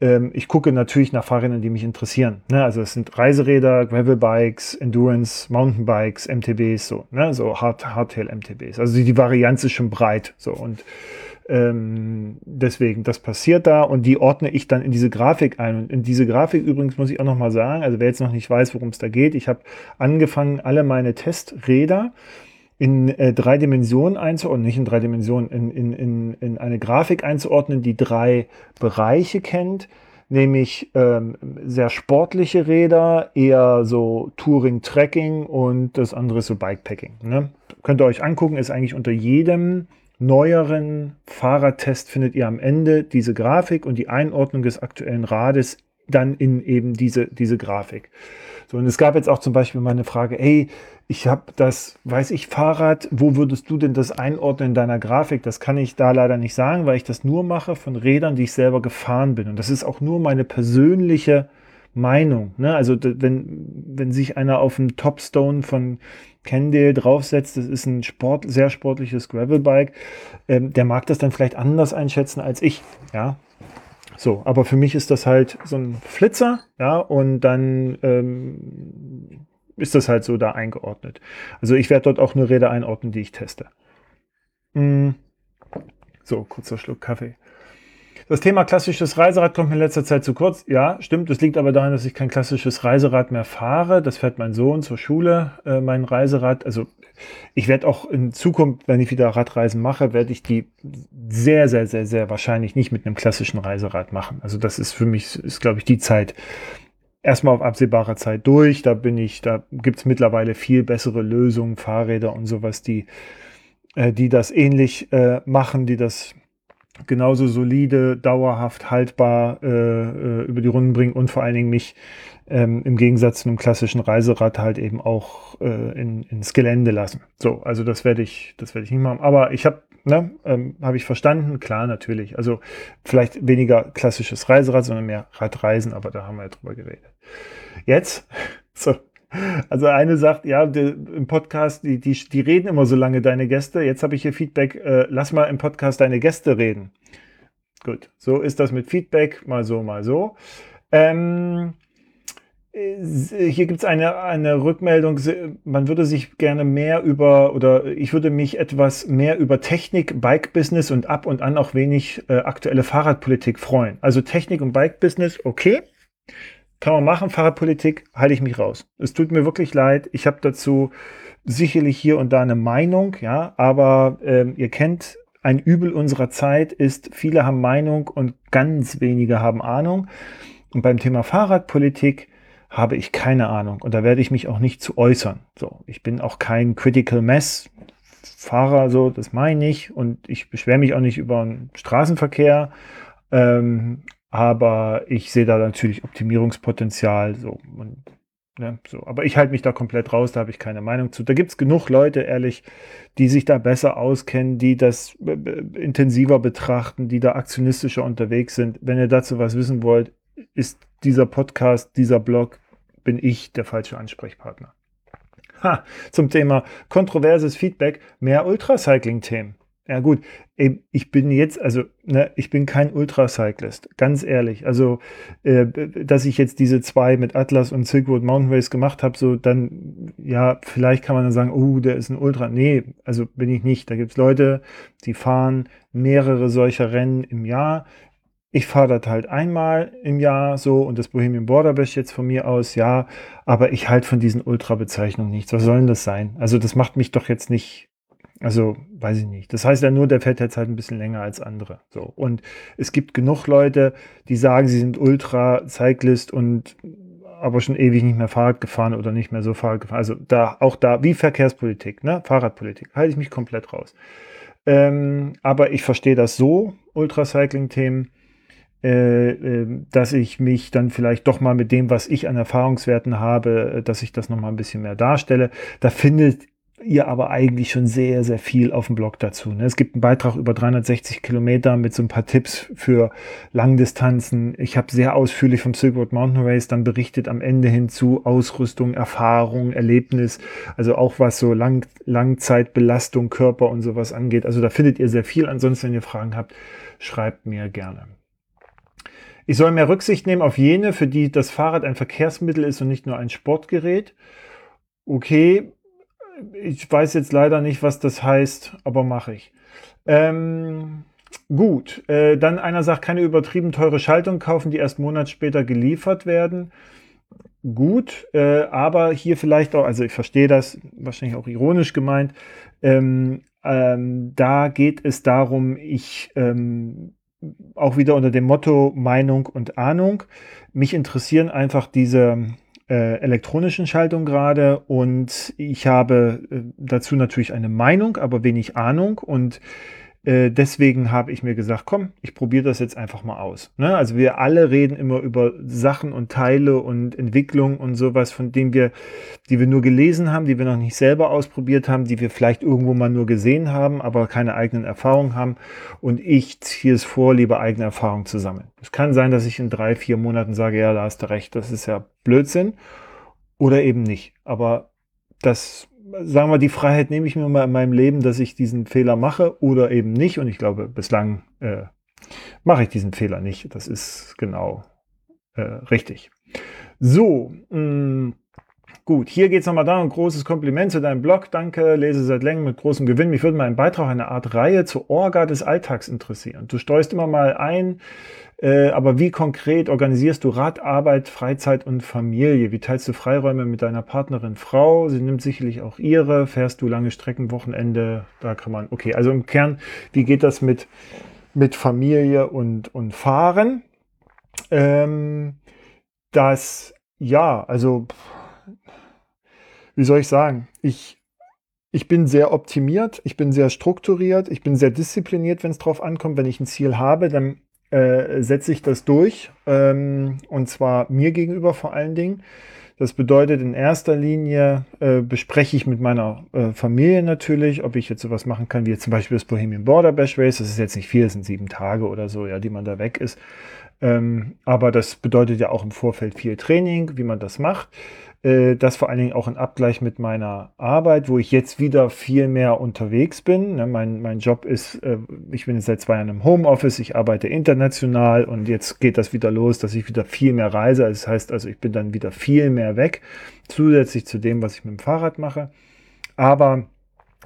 Ähm, ich gucke natürlich nach Fahrrädern, die mich interessieren. Ne? Also es sind Reiseräder, Gravelbikes, Endurance, Mountainbikes, MTBs, so, ne? so Hard, Hardtail-MTBs. Also die, die Varianz ist schon breit. So und ähm, deswegen, das passiert da und die ordne ich dann in diese Grafik ein. Und in diese Grafik übrigens muss ich auch nochmal sagen, also wer jetzt noch nicht weiß, worum es da geht, ich habe angefangen, alle meine Testräder in äh, drei Dimensionen einzuordnen, nicht in drei Dimensionen, in, in, in, in eine Grafik einzuordnen, die drei Bereiche kennt, nämlich ähm, sehr sportliche Räder, eher so Touring-Trekking und das andere ist so Bikepacking. Ne? Könnt ihr euch angucken, ist eigentlich unter jedem neueren Fahrradtest findet ihr am Ende diese Grafik und die Einordnung des aktuellen Rades dann in eben diese, diese Grafik. So, und es gab jetzt auch zum Beispiel mal eine Frage, ey, ich habe das, weiß ich, Fahrrad, wo würdest du denn das einordnen in deiner Grafik? Das kann ich da leider nicht sagen, weil ich das nur mache von Rädern, die ich selber gefahren bin. Und das ist auch nur meine persönliche Meinung. Ne? Also wenn, wenn sich einer auf einen Topstone von Kendale draufsetzt, das ist ein Sport, sehr sportliches Gravelbike, ähm, der mag das dann vielleicht anders einschätzen als ich. Ja, so, aber für mich ist das halt so ein Flitzer, ja, und dann ähm, ist das halt so da eingeordnet. Also ich werde dort auch nur Räder einordnen, die ich teste. Mm. So, kurzer Schluck Kaffee. Das Thema klassisches Reiserad kommt mir in letzter Zeit zu kurz. Ja, stimmt. Das liegt aber daran, dass ich kein klassisches Reiserad mehr fahre. Das fährt mein Sohn zur Schule, äh, mein Reiserad. Also ich werde auch in Zukunft, wenn ich wieder Radreisen mache, werde ich die sehr, sehr, sehr, sehr wahrscheinlich nicht mit einem klassischen Reiserad machen. Also das ist für mich, ist glaube ich die Zeit erstmal auf absehbarer Zeit durch. Da bin ich, da gibt es mittlerweile viel bessere Lösungen, Fahrräder und sowas, die, äh, die das ähnlich äh, machen, die das genauso solide, dauerhaft haltbar äh, äh, über die Runden bringen und vor allen Dingen mich ähm, im Gegensatz zu einem klassischen Reiserad halt eben auch äh, in, ins Gelände lassen. So, also das werde ich, das werde ich nicht machen. Aber ich habe, ne, ähm, habe ich verstanden, klar, natürlich. Also vielleicht weniger klassisches Reiserad, sondern mehr Radreisen, aber da haben wir ja drüber geredet. Jetzt, so, also eine sagt, ja, die, im Podcast, die, die, die reden immer so lange, deine Gäste. Jetzt habe ich hier Feedback, äh, lass mal im Podcast deine Gäste reden. Gut, so ist das mit Feedback, mal so, mal so. Ähm, äh, hier gibt es eine, eine Rückmeldung, man würde sich gerne mehr über, oder ich würde mich etwas mehr über Technik, Bike-Business und ab und an auch wenig äh, aktuelle Fahrradpolitik freuen. Also Technik und Bike-Business, okay kann man machen. Fahrradpolitik halte ich mich raus. Es tut mir wirklich leid. Ich habe dazu sicherlich hier und da eine Meinung, ja, aber ähm, ihr kennt ein Übel unserer Zeit ist, viele haben Meinung und ganz wenige haben Ahnung. Und beim Thema Fahrradpolitik habe ich keine Ahnung und da werde ich mich auch nicht zu äußern. So, ich bin auch kein Critical Mess Fahrer, so, das meine ich und ich beschwere mich auch nicht über den Straßenverkehr. Ähm, aber ich sehe da natürlich Optimierungspotenzial. So, und, ne, so. Aber ich halte mich da komplett raus, da habe ich keine Meinung zu. Da gibt es genug Leute, ehrlich, die sich da besser auskennen, die das äh, intensiver betrachten, die da aktionistischer unterwegs sind. Wenn ihr dazu was wissen wollt, ist dieser Podcast, dieser Blog, bin ich der falsche Ansprechpartner. Ha, zum Thema kontroverses Feedback, mehr Ultracycling-Themen. Ja gut, ich bin jetzt, also ne, ich bin kein Ultracyclist, ganz ehrlich. Also, äh, dass ich jetzt diese zwei mit Atlas und Silk Road Mountain Race gemacht habe, so dann, ja, vielleicht kann man dann sagen, oh, der ist ein Ultra. Nee, also bin ich nicht. Da gibt es Leute, die fahren mehrere solcher Rennen im Jahr. Ich fahre das halt einmal im Jahr so und das Bohemian Border Bash jetzt von mir aus, ja, aber ich halte von diesen Ultra-Bezeichnungen nichts. Was soll denn das sein? Also das macht mich doch jetzt nicht also, weiß ich nicht. Das heißt ja nur, der fährt jetzt halt ein bisschen länger als andere. So. Und es gibt genug Leute, die sagen, sie sind Ultra-Cyclist und aber schon ewig nicht mehr Fahrrad gefahren oder nicht mehr so Fahrrad gefahren. Also da, auch da, wie Verkehrspolitik, ne? Fahrradpolitik, halte ich mich komplett raus. Ähm, aber ich verstehe das so, Ultracycling-Themen, äh, äh, dass ich mich dann vielleicht doch mal mit dem, was ich an Erfahrungswerten habe, äh, dass ich das nochmal ein bisschen mehr darstelle. Da findet ihr aber eigentlich schon sehr, sehr viel auf dem Blog dazu. Ne? Es gibt einen Beitrag über 360 Kilometer mit so ein paar Tipps für Langdistanzen. Ich habe sehr ausführlich vom Silk Road Mountain Race dann berichtet am Ende hinzu Ausrüstung, Erfahrung, Erlebnis, also auch was so Lang Langzeitbelastung, Körper und sowas angeht. Also da findet ihr sehr viel. Ansonsten, wenn ihr Fragen habt, schreibt mir gerne. Ich soll mehr Rücksicht nehmen auf jene, für die das Fahrrad ein Verkehrsmittel ist und nicht nur ein Sportgerät. Okay, ich weiß jetzt leider nicht, was das heißt, aber mache ich. Ähm, gut, äh, dann einer sagt, keine übertrieben teure Schaltung kaufen, die erst einen Monat später geliefert werden. gut, äh, aber hier vielleicht auch, also ich verstehe das wahrscheinlich auch ironisch gemeint, ähm, ähm, da geht es darum, ich ähm, auch wieder unter dem Motto Meinung und Ahnung. Mich interessieren einfach diese äh, elektronischen Schaltungen gerade und ich habe äh, dazu natürlich eine Meinung, aber wenig Ahnung und äh, deswegen habe ich mir gesagt, komm, ich probiere das jetzt einfach mal aus. Ne? Also wir alle reden immer über Sachen und Teile und Entwicklung und sowas, von denen wir, die wir nur gelesen haben, die wir noch nicht selber ausprobiert haben, die wir vielleicht irgendwo mal nur gesehen haben, aber keine eigenen Erfahrungen haben. Und ich ziehe es vor, lieber eigene Erfahrungen zu sammeln. Es kann sein, dass ich in drei, vier Monaten sage, ja, da hast du recht, das ist ja Blödsinn. Oder eben nicht. Aber das sagen wir, die Freiheit nehme ich mir mal in meinem Leben, dass ich diesen Fehler mache oder eben nicht. Und ich glaube, bislang äh, mache ich diesen Fehler nicht. Das ist genau äh, richtig. So, mh, mm, gut, hier geht es nochmal da. Ein großes Kompliment zu deinem Blog. Danke, lese seit längerem mit großem Gewinn. Mich würde mal Beitrag, eine Art Reihe zur Orga des Alltags interessieren. Du steuerst immer mal ein, äh, aber wie konkret organisierst du Radarbeit, Freizeit und Familie? Wie teilst du Freiräume mit deiner Partnerin Frau? Sie nimmt sicherlich auch ihre. Fährst du lange Strecken, Wochenende? Da kann man, okay, also im Kern, wie geht das mit, mit Familie und, und Fahren? Ähm, das, ja, also, wie soll ich sagen? Ich, ich bin sehr optimiert, ich bin sehr strukturiert, ich bin sehr diszipliniert, wenn es drauf ankommt. Wenn ich ein Ziel habe, dann äh, setze ich das durch. Ähm, und zwar mir gegenüber vor allen Dingen. Das bedeutet, in erster Linie äh, bespreche ich mit meiner äh, Familie natürlich, ob ich jetzt sowas machen kann, wie zum Beispiel das Bohemian Border Bash Race. Das ist jetzt nicht viel, das sind sieben Tage oder so, ja, die man da weg ist. Ähm, aber das bedeutet ja auch im Vorfeld viel Training, wie man das macht. Äh, das vor allen Dingen auch in Abgleich mit meiner Arbeit, wo ich jetzt wieder viel mehr unterwegs bin. Ne, mein, mein Job ist, äh, ich bin jetzt seit zwei Jahren im Homeoffice, ich arbeite international und jetzt geht das wieder los, dass ich wieder viel mehr reise. Das heißt also, ich bin dann wieder viel mehr weg, zusätzlich zu dem, was ich mit dem Fahrrad mache. Aber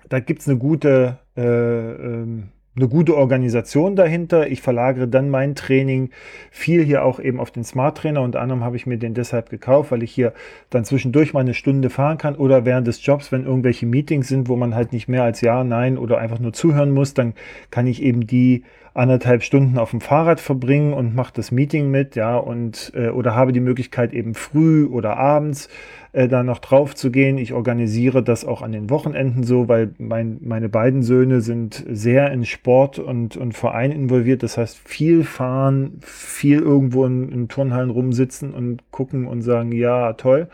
da gibt es eine gute äh, ähm, eine gute Organisation dahinter. Ich verlagere dann mein Training viel hier auch eben auf den Smart Trainer. Unter anderem habe ich mir den deshalb gekauft, weil ich hier dann zwischendurch mal eine Stunde fahren kann oder während des Jobs, wenn irgendwelche Meetings sind, wo man halt nicht mehr als Ja, Nein oder einfach nur zuhören muss, dann kann ich eben die anderthalb Stunden auf dem Fahrrad verbringen und mache das Meeting mit, ja, und äh, oder habe die Möglichkeit eben früh oder abends äh, da noch drauf zu gehen. Ich organisiere das auch an den Wochenenden so, weil mein, meine beiden Söhne sind sehr in Sport und, und Verein involviert. Das heißt, viel fahren, viel irgendwo in, in Turnhallen rumsitzen und gucken und sagen, ja, toll.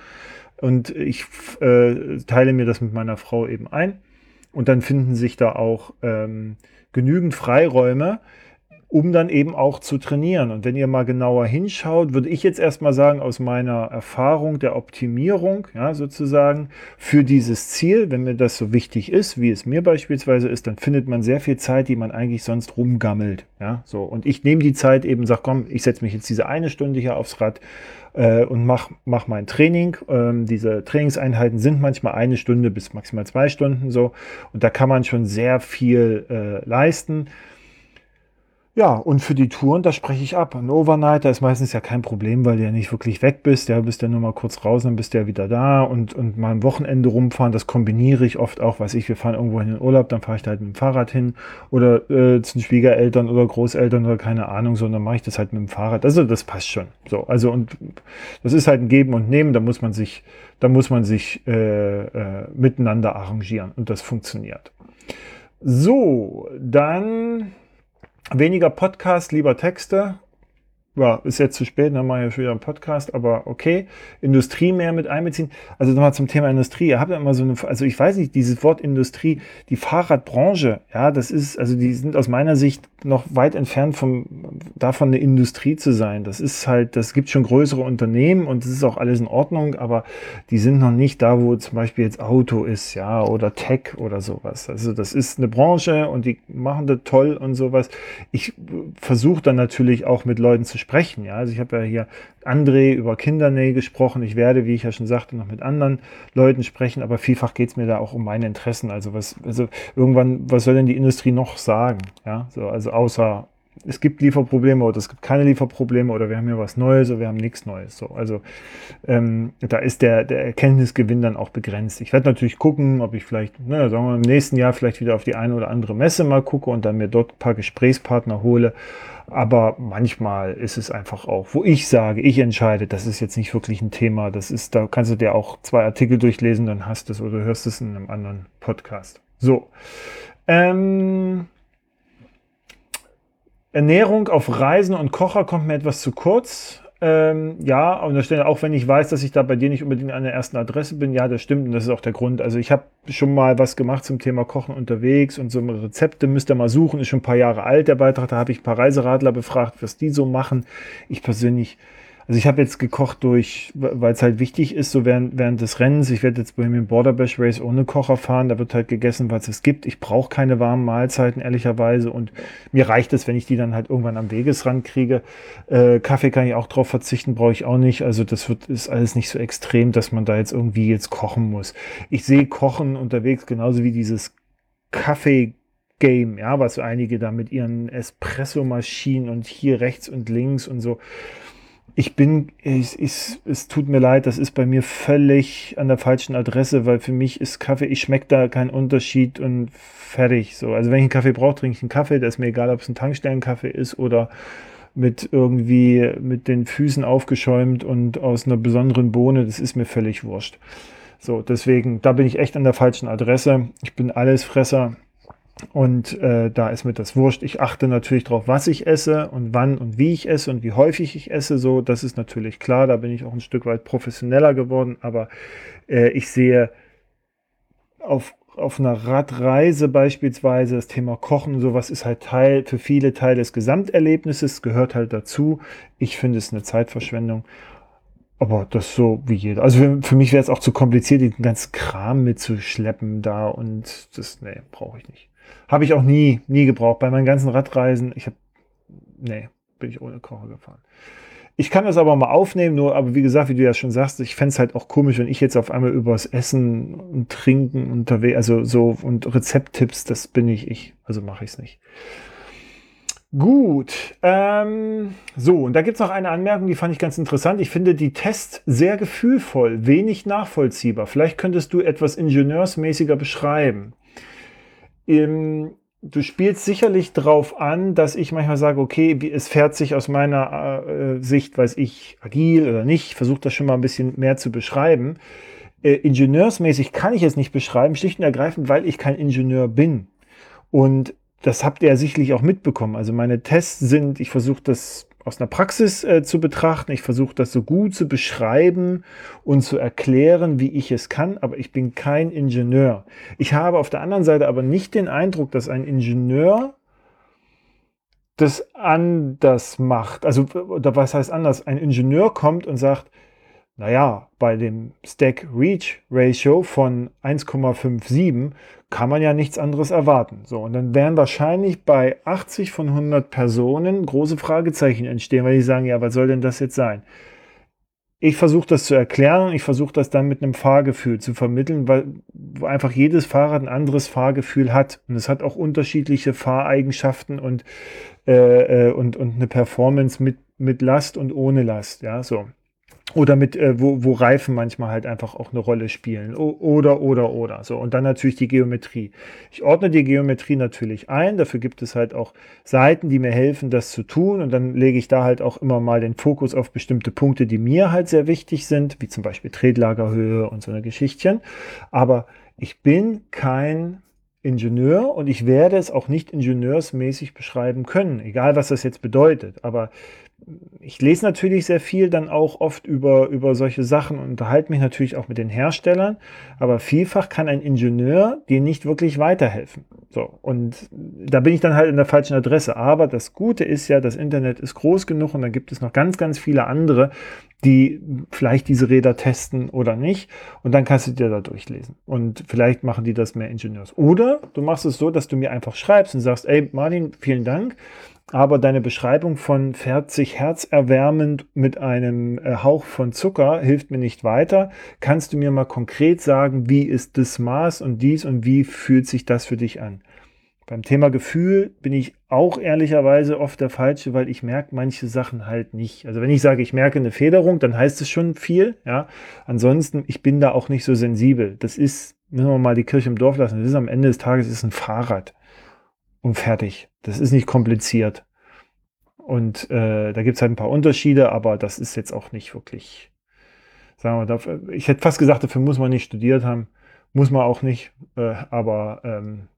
Und ich äh, teile mir das mit meiner Frau eben ein. Und dann finden sich da auch ähm, genügend Freiräume, um dann eben auch zu trainieren. Und wenn ihr mal genauer hinschaut, würde ich jetzt erstmal sagen, aus meiner Erfahrung der Optimierung, ja, sozusagen, für dieses Ziel, wenn mir das so wichtig ist, wie es mir beispielsweise ist, dann findet man sehr viel Zeit, die man eigentlich sonst rumgammelt. Ja, so. Und ich nehme die Zeit eben, sag, komm, ich setze mich jetzt diese eine Stunde hier aufs Rad äh, und mach, mach mein Training. Ähm, diese Trainingseinheiten sind manchmal eine Stunde bis maximal zwei Stunden so. Und da kann man schon sehr viel äh, leisten. Ja, und für die Touren, da spreche ich ab. Ein Overnight, da ist meistens ja kein Problem, weil du ja nicht wirklich weg bist. Ja, bist ja nur mal kurz raus, dann bist du ja wieder da. Und, und mal am Wochenende rumfahren, das kombiniere ich oft auch. Weiß ich, wir fahren irgendwo in den Urlaub, dann fahre ich da halt mit dem Fahrrad hin. Oder äh, zu den Schwiegereltern oder Großeltern oder keine Ahnung, sondern mache ich das halt mit dem Fahrrad. Also das passt schon. So, also und das ist halt ein Geben und Nehmen. Da muss man sich, da muss man sich äh, äh, miteinander arrangieren. Und das funktioniert. So, dann Weniger Podcast, lieber Texte ja, ist jetzt zu spät, dann mache ich wieder einen Podcast, aber okay. Industrie mehr mit einbeziehen. Also nochmal zum Thema Industrie. Ihr habt ja immer so eine, also ich weiß nicht, dieses Wort Industrie, die Fahrradbranche, ja, das ist, also die sind aus meiner Sicht noch weit entfernt vom, davon eine Industrie zu sein. Das ist halt, das gibt schon größere Unternehmen und das ist auch alles in Ordnung, aber die sind noch nicht da, wo zum Beispiel jetzt Auto ist, ja, oder Tech oder sowas. Also das ist eine Branche und die machen das toll und sowas. Ich versuche dann natürlich auch mit Leuten zu sprechen. Ja? Also ich habe ja hier André über Kindernähe gesprochen. Ich werde, wie ich ja schon sagte, noch mit anderen Leuten sprechen, aber vielfach geht es mir da auch um meine Interessen. Also was, also irgendwann, was soll denn die Industrie noch sagen? Ja, so, also außer es gibt Lieferprobleme oder es gibt keine Lieferprobleme oder wir haben hier was Neues oder wir haben nichts Neues. So, also ähm, da ist der, der Erkenntnisgewinn dann auch begrenzt. Ich werde natürlich gucken, ob ich vielleicht, ne, sagen wir im nächsten Jahr vielleicht wieder auf die eine oder andere Messe mal gucke und dann mir dort ein paar Gesprächspartner hole. Aber manchmal ist es einfach auch, wo ich sage, ich entscheide, das ist jetzt nicht wirklich ein Thema. Das ist, da kannst du dir auch zwei Artikel durchlesen, dann hast du es oder hörst es in einem anderen Podcast. So. Ähm, Ernährung auf Reisen und Kocher kommt mir etwas zu kurz. Ähm, ja, an der Stelle, auch wenn ich weiß, dass ich da bei dir nicht unbedingt an der ersten Adresse bin, ja, das stimmt und das ist auch der Grund. Also ich habe schon mal was gemacht zum Thema Kochen unterwegs und so Rezepte müsst ihr mal suchen, ist schon ein paar Jahre alt, der Beitrag, da habe ich ein paar Reiseradler befragt, was die so machen. Ich persönlich also ich habe jetzt gekocht durch, weil es halt wichtig ist, so während, während des Rennens. Ich werde jetzt bei mir im Border Bash Race ohne Kocher fahren. Da wird halt gegessen, was es gibt. Ich brauche keine warmen Mahlzeiten, ehrlicherweise. Und mir reicht es, wenn ich die dann halt irgendwann am Wegesrand kriege. Äh, Kaffee kann ich auch drauf verzichten, brauche ich auch nicht. Also das wird, ist alles nicht so extrem, dass man da jetzt irgendwie jetzt kochen muss. Ich sehe Kochen unterwegs genauso wie dieses Kaffee Game, ja, was einige da mit ihren Espresso-Maschinen und hier rechts und links und so ich bin, ich, ich, es tut mir leid, das ist bei mir völlig an der falschen Adresse, weil für mich ist Kaffee, ich schmecke da keinen Unterschied und fertig. So, also wenn ich einen Kaffee brauche, trinke ich einen Kaffee. Da ist mir egal, ob es ein Tankstellenkaffee ist oder mit irgendwie mit den Füßen aufgeschäumt und aus einer besonderen Bohne. Das ist mir völlig wurscht. So, deswegen, da bin ich echt an der falschen Adresse. Ich bin Allesfresser. Und äh, da ist mir das wurscht. Ich achte natürlich darauf, was ich esse und wann und wie ich esse und wie häufig ich esse. So, das ist natürlich klar. Da bin ich auch ein Stück weit professioneller geworden. Aber äh, ich sehe auf, auf einer Radreise beispielsweise das Thema Kochen und sowas ist halt Teil, für viele Teil des Gesamterlebnisses, gehört halt dazu. Ich finde es eine Zeitverschwendung. Aber das so wie jeder. Also für, für mich wäre es auch zu kompliziert, den ganzen Kram mitzuschleppen da und das, nee, brauche ich nicht. Habe ich auch nie, nie gebraucht. Bei meinen ganzen Radreisen, ich habe, nee, bin ich ohne Kocher gefahren. Ich kann das aber mal aufnehmen, nur, aber wie gesagt, wie du ja schon sagst, ich fände es halt auch komisch, wenn ich jetzt auf einmal übers Essen und Trinken unterwegs, also so und Rezepttipps, das bin ich ich. Also mache ich es nicht. Gut, ähm, so, und da gibt es noch eine Anmerkung, die fand ich ganz interessant. Ich finde die Tests sehr gefühlvoll, wenig nachvollziehbar. Vielleicht könntest du etwas ingenieursmäßiger beschreiben ähm, du spielst sicherlich darauf an, dass ich manchmal sage, okay, es fährt sich aus meiner äh, Sicht, weiß ich, agil oder nicht, versuche das schon mal ein bisschen mehr zu beschreiben. Äh, ingenieursmäßig kann ich es nicht beschreiben, schlicht und ergreifend, weil ich kein Ingenieur bin. Und das habt ihr ja sicherlich auch mitbekommen. Also meine Tests sind, ich versuche das aus einer Praxis äh, zu betrachten. Ich versuche das so gut zu beschreiben und zu erklären, wie ich es kann, aber ich bin kein Ingenieur. Ich habe auf der anderen Seite aber nicht den Eindruck, dass ein Ingenieur das anders macht. Also, oder was heißt anders? Ein Ingenieur kommt und sagt, naja, bei dem Stack-Reach-Ratio von 1,57 kann man ja nichts anderes erwarten. So, und dann werden wahrscheinlich bei 80 von 100 Personen große Fragezeichen entstehen, weil die sagen, ja, was soll denn das jetzt sein? Ich versuche das zu erklären, ich versuche das dann mit einem Fahrgefühl zu vermitteln, weil einfach jedes Fahrrad ein anderes Fahrgefühl hat. Und es hat auch unterschiedliche Fahreigenschaften und, äh, äh und, und eine Performance mit, mit Last und ohne Last. Ja, so. Oder mit, äh, wo, wo Reifen manchmal halt einfach auch eine Rolle spielen. O oder, oder, oder. So. Und dann natürlich die Geometrie. Ich ordne die Geometrie natürlich ein. Dafür gibt es halt auch Seiten, die mir helfen, das zu tun. Und dann lege ich da halt auch immer mal den Fokus auf bestimmte Punkte, die mir halt sehr wichtig sind, wie zum Beispiel Tretlagerhöhe und so eine Geschichtchen. Aber ich bin kein Ingenieur und ich werde es auch nicht ingenieursmäßig beschreiben können, egal was das jetzt bedeutet. Aber ich lese natürlich sehr viel dann auch oft über, über solche Sachen und unterhalte mich natürlich auch mit den Herstellern, aber vielfach kann ein Ingenieur dir nicht wirklich weiterhelfen. So, und da bin ich dann halt in der falschen Adresse. Aber das Gute ist ja, das Internet ist groß genug und dann gibt es noch ganz, ganz viele andere, die vielleicht diese Räder testen oder nicht. Und dann kannst du dir da durchlesen. Und vielleicht machen die das mehr Ingenieurs. Oder du machst es so, dass du mir einfach schreibst und sagst, ey Martin, vielen Dank aber deine Beschreibung von fährt sich herzerwärmend mit einem äh, Hauch von Zucker hilft mir nicht weiter. Kannst du mir mal konkret sagen, wie ist das Maß und dies und wie fühlt sich das für dich an? Beim Thema Gefühl bin ich auch ehrlicherweise oft der Falsche, weil ich merke manche Sachen halt nicht. Also wenn ich sage, ich merke eine Federung, dann heißt es schon viel. Ja, ansonsten ich bin da auch nicht so sensibel. Das ist, müssen wir mal die Kirche im Dorf lassen. Das ist am Ende des Tages ist ein Fahrrad und fertig. Das ist nicht kompliziert. Und äh, da gibt es halt ein paar Unterschiede, aber das ist jetzt auch nicht wirklich, sagen wir, dafür, ich hätte fast gesagt, dafür muss man nicht studiert haben. Muss man auch nicht, äh, aber ähm,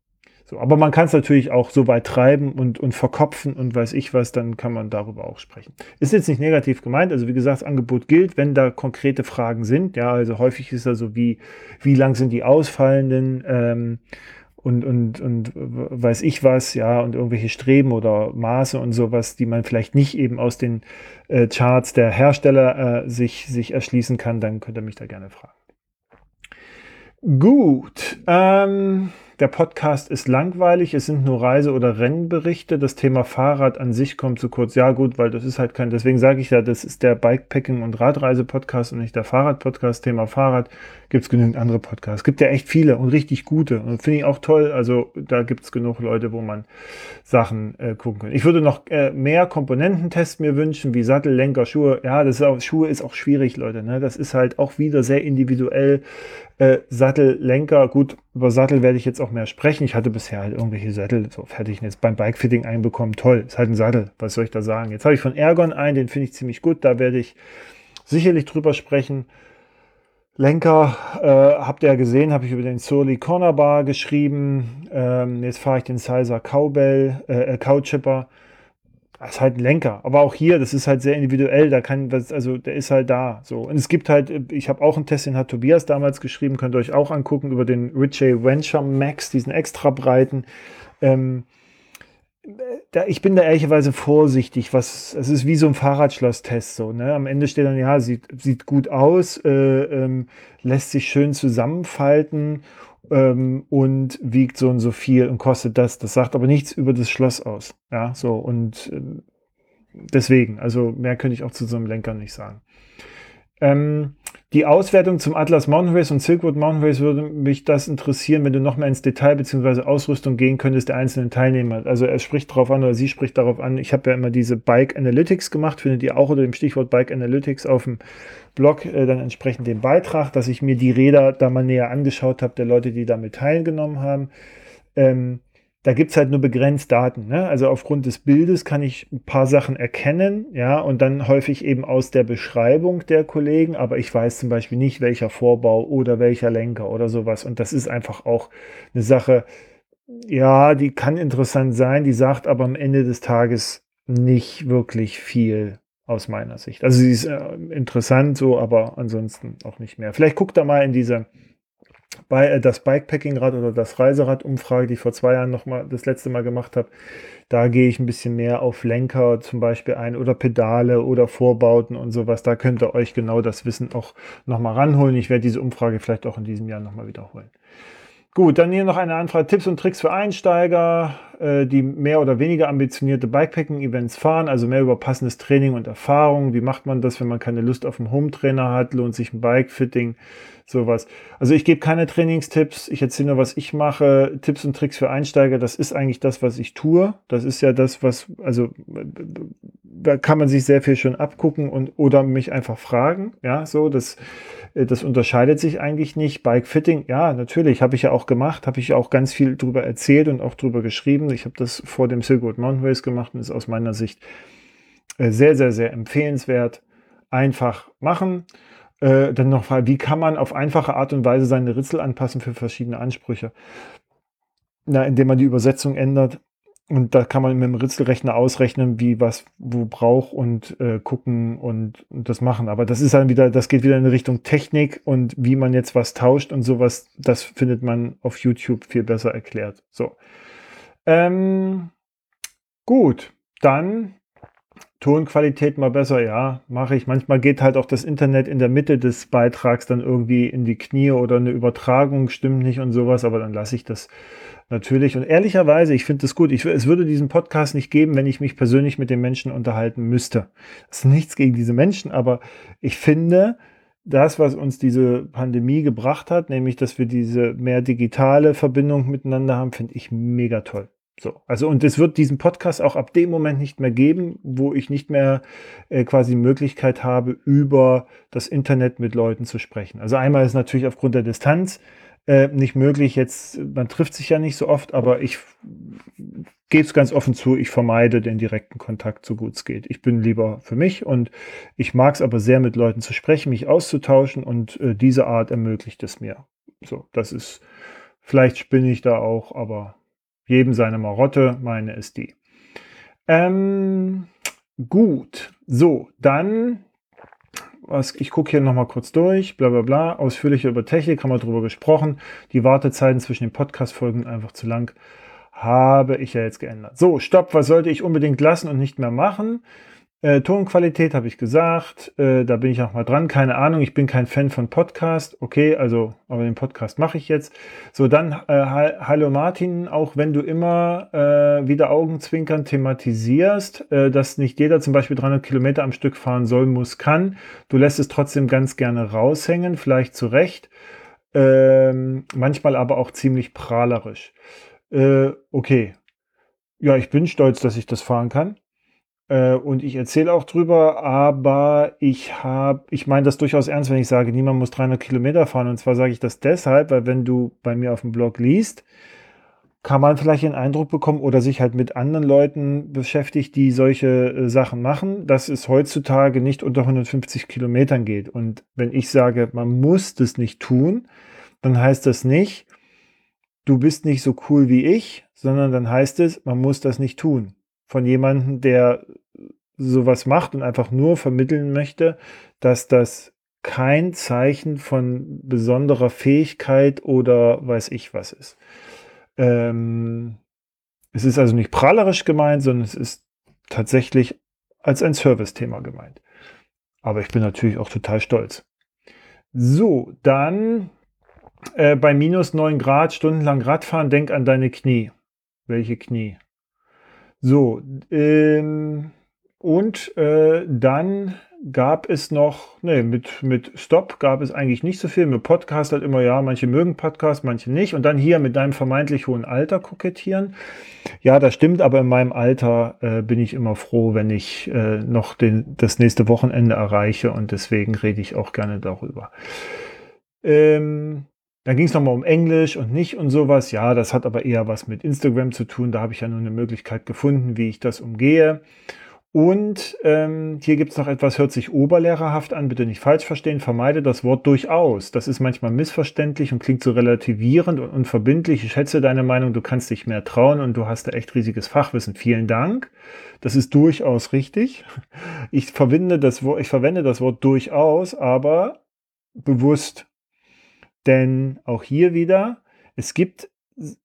so, aber man kann es natürlich auch so weit treiben und, und verkopfen und weiß ich was, dann kann man darüber auch sprechen. Ist jetzt nicht negativ gemeint, also wie gesagt, das Angebot gilt, wenn da konkrete Fragen sind. Ja, also häufig ist da so wie, wie lang sind die ausfallenden ähm, und, und, und weiß ich was, ja, und irgendwelche Streben oder Maße und sowas, die man vielleicht nicht eben aus den äh, Charts der Hersteller äh, sich, sich erschließen kann, dann könnt ihr mich da gerne fragen. Gut. Ähm, der Podcast ist langweilig, es sind nur Reise- oder Rennberichte. Das Thema Fahrrad an sich kommt zu kurz. Ja, gut, weil das ist halt kein, deswegen sage ich ja, das ist der Bikepacking- und Radreise-Podcast und nicht der Fahrrad-Podcast. Thema Fahrrad gibt es genügend andere Podcasts. Es gibt ja echt viele und richtig gute. Und finde ich auch toll. Also da gibt es genug Leute, wo man Sachen äh, gucken kann. Ich würde noch äh, mehr Komponententests mir wünschen, wie Sattel, Lenker, Schuhe. Ja, das ist auch, Schuhe ist auch schwierig, Leute. Ne? Das ist halt auch wieder sehr individuell. Äh, Sattel, Lenker, gut, über Sattel werde ich jetzt auch mehr sprechen. Ich hatte bisher halt irgendwelche Sattel so fertig jetzt beim Bikefitting einbekommen. Toll, ist halt ein Sattel, was soll ich da sagen? Jetzt habe ich von Ergon einen, den finde ich ziemlich gut, da werde ich sicherlich drüber sprechen. Lenker äh, habt ihr ja gesehen, habe ich über den Surly Corner Bar geschrieben. Ähm, jetzt fahre ich den Sizer Cowbell, äh, Cowchipper. Das ist halt ein Lenker. Aber auch hier, das ist halt sehr individuell. Da kann, also der ist halt da. So. Und es gibt halt, ich habe auch einen Test, den hat Tobias damals geschrieben, könnt ihr euch auch angucken, über den Ritchie Venture Max, diesen extra breiten. Ähm, da, ich bin da ehrlicherweise vorsichtig, was, es ist wie so ein Fahrradschlosstest, so, ne? Am Ende steht dann, ja, sieht, sieht gut aus, äh, ähm, lässt sich schön zusammenfalten ähm, und wiegt so und so viel und kostet das. Das sagt aber nichts über das Schloss aus. Ja, so und äh, deswegen, also mehr könnte ich auch zu so einem Lenker nicht sagen. Ähm, die Auswertung zum Atlas Mountain Race und Silkwood Mountain Race würde mich das interessieren, wenn du noch mehr ins Detail bzw. Ausrüstung gehen könntest der einzelnen Teilnehmer. Also er spricht darauf an oder sie spricht darauf an. Ich habe ja immer diese Bike Analytics gemacht, findet ihr auch unter dem Stichwort Bike Analytics auf dem Blog äh, dann entsprechend den Beitrag, dass ich mir die Räder da mal näher angeschaut habe, der Leute, die damit teilgenommen haben. Ähm, da gibt es halt nur begrenzt Daten. Ne? Also aufgrund des Bildes kann ich ein paar Sachen erkennen, ja, und dann häufig eben aus der Beschreibung der Kollegen, aber ich weiß zum Beispiel nicht, welcher Vorbau oder welcher Lenker oder sowas. Und das ist einfach auch eine Sache, ja, die kann interessant sein, die sagt aber am Ende des Tages nicht wirklich viel aus meiner Sicht. Also sie ist äh, interessant so, aber ansonsten auch nicht mehr. Vielleicht guckt da mal in diese bei, äh, das Bikepacking-Rad oder das Reiserad-Umfrage, die ich vor zwei Jahren noch mal das letzte Mal gemacht habe, da gehe ich ein bisschen mehr auf Lenker zum Beispiel ein oder Pedale oder Vorbauten und sowas. Da könnt ihr euch genau das Wissen auch noch mal ranholen. Ich werde diese Umfrage vielleicht auch in diesem Jahr noch mal wiederholen. Gut, dann hier noch eine Anfrage. Tipps und Tricks für Einsteiger, äh, die mehr oder weniger ambitionierte Bikepacking-Events fahren, also mehr über passendes Training und Erfahrung. Wie macht man das, wenn man keine Lust auf einen Home-Trainer hat? Lohnt sich ein Bike-Fitting? Sowas. Also ich gebe keine Trainingstipps, ich erzähle nur, was ich mache. Tipps und Tricks für Einsteiger, das ist eigentlich das, was ich tue. Das ist ja das, was, also da kann man sich sehr viel schon abgucken und oder mich einfach fragen. Ja, so, das das unterscheidet sich eigentlich nicht. Bike Fitting, ja, natürlich, habe ich ja auch gemacht, habe ich auch ganz viel drüber erzählt und auch drüber geschrieben. Ich habe das vor dem Silkwood Mountain Race gemacht und ist aus meiner Sicht äh, sehr, sehr, sehr empfehlenswert. Einfach machen. Äh, dann noch, wie kann man auf einfache Art und Weise seine Ritzel anpassen für verschiedene Ansprüche? Na, indem man die Übersetzung ändert. Und da kann man mit dem Ritzelrechner ausrechnen, wie was wo braucht und äh, gucken und, und, das machen. Aber das ist dann wieder, das geht wieder in Richtung Technik und wie man jetzt was tauscht und sowas, das findet man auf YouTube viel besser erklärt. So. Ähm, gut, dann Tonqualität mal besser, ja, mache ich. Manchmal geht halt auch das Internet in der Mitte des Beitrags dann irgendwie in die Knie oder eine Übertragung stimmt nicht und sowas, aber dann lasse ich das natürlich. Und ehrlicherweise, ich finde das gut. Ich, es würde diesen Podcast nicht geben, wenn ich mich persönlich mit den Menschen unterhalten müsste. Das ist nichts gegen diese Menschen, aber ich finde, das, was uns diese Pandemie gebracht hat, nämlich, dass wir diese mehr digitale Verbindung miteinander haben, finde ich mega toll. So, also und es wird diesen Podcast auch ab dem Moment nicht mehr geben, wo ich nicht mehr äh, quasi Möglichkeit habe, über das Internet mit Leuten zu sprechen. Also einmal ist natürlich aufgrund der Distanz äh, nicht möglich. Jetzt, man trifft sich ja nicht so oft, aber ich gebe es ganz offen zu, ich vermeide den direkten Kontakt so gut es geht. Ich bin lieber für mich und ich mag es aber sehr, mit Leuten zu sprechen, mich auszutauschen und äh, diese Art ermöglicht es mir. So, das ist, vielleicht spinne ich da auch, aber jedem seine Marotte, meine ist die. Ähm, gut, so, dann, was, ich gucke hier nochmal kurz durch, bla bla bla, ausführlicher über Technik, haben wir drüber gesprochen. Die Wartezeiten zwischen den Podcast-Folgen einfach zu lang, habe ich ja jetzt geändert. So, stopp, was sollte ich unbedingt lassen und nicht mehr machen? Äh, Tonqualität habe ich gesagt, äh, da bin ich auch mal dran. Keine Ahnung, ich bin kein Fan von Podcast. Okay, also, aber den Podcast mache ich jetzt. So, dann äh, Hallo Martin, auch wenn du immer äh, wieder Augenzwinkern thematisierst, äh, dass nicht jeder zum Beispiel 300 Kilometer am Stück fahren soll, muss, kann. Du lässt es trotzdem ganz gerne raushängen, vielleicht zu Recht. Ähm, manchmal aber auch ziemlich prahlerisch. Äh, okay. Ja, ich bin stolz, dass ich das fahren kann. Äh, und ich erzähle auch drüber, aber ich habe, ich meine das durchaus ernst, wenn ich sage, niemand muss 300 Kilometer fahren. Und zwar sage ich das deshalb, weil wenn du bei mir auf dem Blog liest, kann man vielleicht den Eindruck bekommen oder sich halt mit anderen Leuten beschäftigt, die solche äh, Sachen machen, dass es heutzutage nicht unter 150 Kilometern geht. Und wenn ich sage, man muss das nicht tun, dann heißt das nicht, du bist nicht so cool wie ich, sondern dann heißt es, man muss das nicht tun von jemandem, der sowas macht und einfach nur vermitteln möchte, dass das kein Zeichen von besonderer Fähigkeit oder weiß ich was ist. Ähm, es ist also nicht prahlerisch gemeint, sondern es ist tatsächlich als ein Service-Thema gemeint. Aber ich bin natürlich auch total stolz. So, dann äh, bei minus 9 Grad stundenlang Radfahren, denk an deine Knie. Welche Knie? So, ähm, und äh, dann gab es noch, nee, mit, mit Stop gab es eigentlich nicht so viel. Mit Podcast halt immer, ja, manche mögen Podcast, manche nicht. Und dann hier mit deinem vermeintlich hohen Alter kokettieren. Ja, das stimmt, aber in meinem Alter äh, bin ich immer froh, wenn ich äh, noch den, das nächste Wochenende erreiche und deswegen rede ich auch gerne darüber. Ähm, dann ging es nochmal um Englisch und nicht und sowas. Ja, das hat aber eher was mit Instagram zu tun. Da habe ich ja nur eine Möglichkeit gefunden, wie ich das umgehe. Und ähm, hier gibt es noch etwas, hört sich oberlehrerhaft an, bitte nicht falsch verstehen, vermeide das Wort durchaus. Das ist manchmal missverständlich und klingt so relativierend und unverbindlich. Ich schätze deine Meinung, du kannst dich mehr trauen und du hast da echt riesiges Fachwissen. Vielen Dank. Das ist durchaus richtig. Ich verwende das ich verwende das Wort durchaus, aber bewusst denn auch hier wieder, es gibt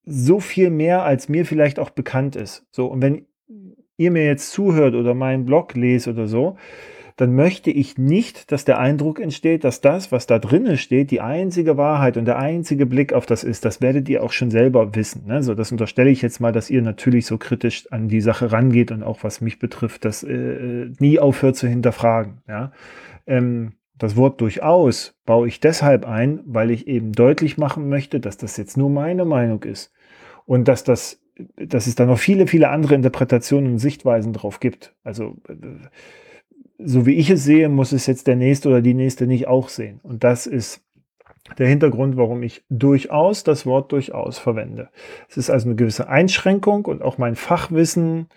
so viel mehr, als mir vielleicht auch bekannt ist. So, und wenn ihr mir jetzt zuhört oder meinen Blog lest oder so, dann möchte ich nicht, dass der Eindruck entsteht, dass das, was da drinnen steht, die einzige Wahrheit und der einzige Blick auf das ist. Das werdet ihr auch schon selber wissen. Ne? So, das unterstelle ich jetzt mal, dass ihr natürlich so kritisch an die Sache rangeht und auch was mich betrifft, das äh, nie aufhört zu hinterfragen. Ja? Ähm, das Wort durchaus baue ich deshalb ein, weil ich eben deutlich machen möchte, dass das jetzt nur meine Meinung ist und dass das, dass es da noch viele, viele andere Interpretationen und Sichtweisen drauf gibt. Also äh, so wie ich es sehe, muss es jetzt der nächste oder die nächste nicht auch sehen. Und das ist der Hintergrund, warum ich durchaus das Wort durchaus verwende. Es ist also eine gewisse Einschränkung und auch mein Fachwissen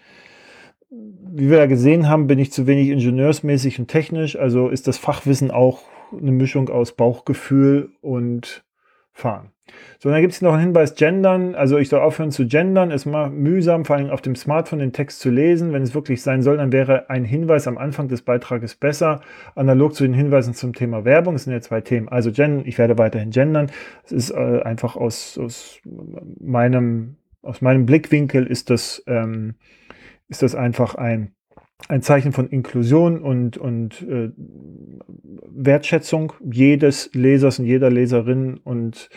wie wir ja gesehen haben, bin ich zu wenig ingenieursmäßig und technisch. Also ist das Fachwissen auch eine Mischung aus Bauchgefühl und Fahren. So, dann gibt es noch einen Hinweis, gendern. Also ich soll aufhören zu gendern. Es ist mal mühsam, vor allem auf dem Smartphone den Text zu lesen. Wenn es wirklich sein soll, dann wäre ein Hinweis am Anfang des Beitrages besser. Analog zu den Hinweisen zum Thema Werbung. Es sind ja zwei Themen. Also gendern, ich werde weiterhin gendern. Es ist äh, einfach aus, aus, meinem, aus meinem Blickwinkel ist das... Ähm, ist das einfach ein, ein Zeichen von Inklusion und, und äh, Wertschätzung jedes Lesers und jeder Leserin und